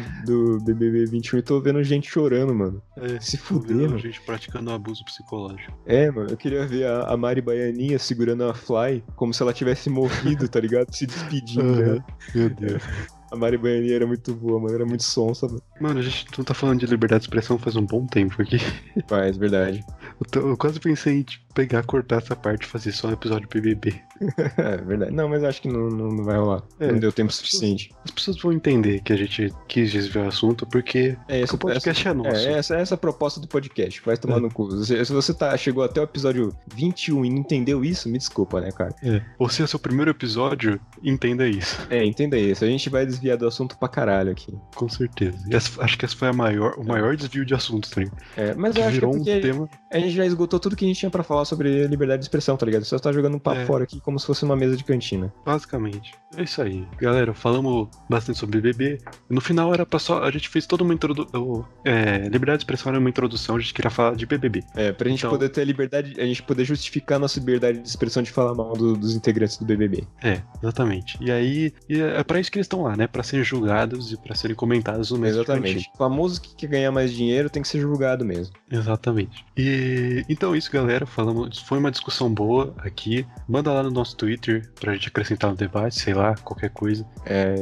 B: do BBB 21 e tô vendo gente chorando, mano.
A: É,
B: Se fuder,
A: vendo
B: mano.
A: gente praticando abuso psicológico.
B: É, mano, eu queria ver a, a Mari Baianinha segurando a Fly como se ela tivesse morrido, tá ligado? Se despedindo, né?
A: Meu Deus.
B: A Mari Baianinha era muito boa, mano. Era muito sonsa, mano.
A: Mano, a gente não tá falando de liberdade de expressão faz um bom tempo aqui. [LAUGHS]
B: Mas, verdade.
A: Eu, tô- eu quase pensei em tipo, pegar, cortar essa parte e fazer só um episódio BBB. [LAUGHS]
B: é verdade. Não, mas acho que não, não, não vai rolar.
A: É,
B: não deu tempo suficiente.
A: As pessoas vão entender que a gente quis desviar o assunto porque,
B: É, esse,
A: porque o podcast é nosso.
B: É, essa, essa é a proposta do podcast. Vai tomar
A: É.
B: no cu. Se, se você tá, chegou até o episódio 21 e não entendeu isso, me desculpa, né, cara?
A: É. Ou se é seu primeiro episódio, entenda isso.
B: É, entenda isso. A gente vai desviar do assunto pra caralho aqui.
A: Com certeza. Essa- acho que esse foi a maior, o maior desvio de assunto, ligado?
B: É, mas eu acho que é
A: um tema.
B: a gente já esgotou tudo que a gente tinha pra falar sobre liberdade de expressão, tá ligado? Só tá jogando um papo
A: É.
B: fora aqui como se fosse uma mesa de cantina.
A: Basicamente. É isso aí. Galera, falamos bastante sobre BBB. No final era pra só. A gente fez toda uma introdução. É, liberdade de expressão era uma introdução, a gente queria falar de BBB.
B: É, pra gente
A: Então-
B: poder ter liberdade, a gente poder justificar a nossa liberdade de expressão de falar mal do- dos integrantes do BBB.
A: É, exatamente. E aí, e é pra isso que eles estão lá, né? Pra serem julgados e pra serem comentados no mesmo
B: Exatamente. O famoso que quer ganhar mais dinheiro tem que ser julgado mesmo.
A: Exatamente. E então isso, galera. Falamos, foi uma discussão boa aqui. Manda lá no nosso Twitter pra gente acrescentar no debate, sei lá, qualquer coisa.
B: É,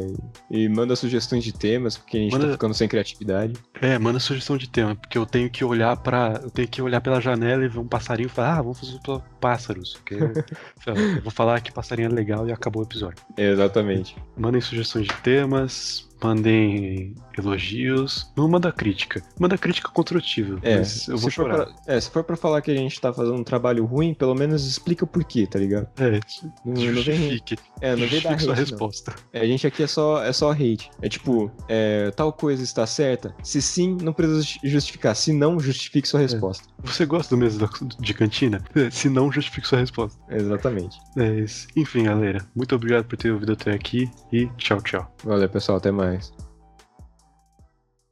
B: e manda sugestões de temas, porque a gente
A: Manda-
B: tá ficando sem criatividade.
A: É, manda sugestão de tema, porque eu tenho que olhar para, eu tenho que olhar pela janela e ver um passarinho e falar, ah, vamos fazer pássaros. Que [LAUGHS] eu vou falar que passarinho é legal e acabou o episódio.
B: Exatamente.
A: Mandem sugestões de temas, mandem elogios, não manda crítica, manda crítica construtiva.
B: É,
A: eu vou
B: se for
A: chorar.
B: pra, é, se for pra falar que a gente tá fazendo um trabalho ruim, pelo menos explica o porquê, tá ligado?
A: É,
B: Não, não vem,
A: justifique.
B: é, não vem dar
A: justifique sua
B: hate,
A: resposta.
B: É, a gente aqui é só, é só hate. É tipo, é, tal coisa está certa? Se sim, não precisa ju- justificar. Se não, justifique sua resposta.
A: Você gosta do mesmo de cantina? Se não, justifique sua resposta.
B: Exatamente.
A: É isso. Enfim, galera, muito obrigado por ter ouvido até aqui e tchau, tchau.
B: Valeu, pessoal. Até mais. nice.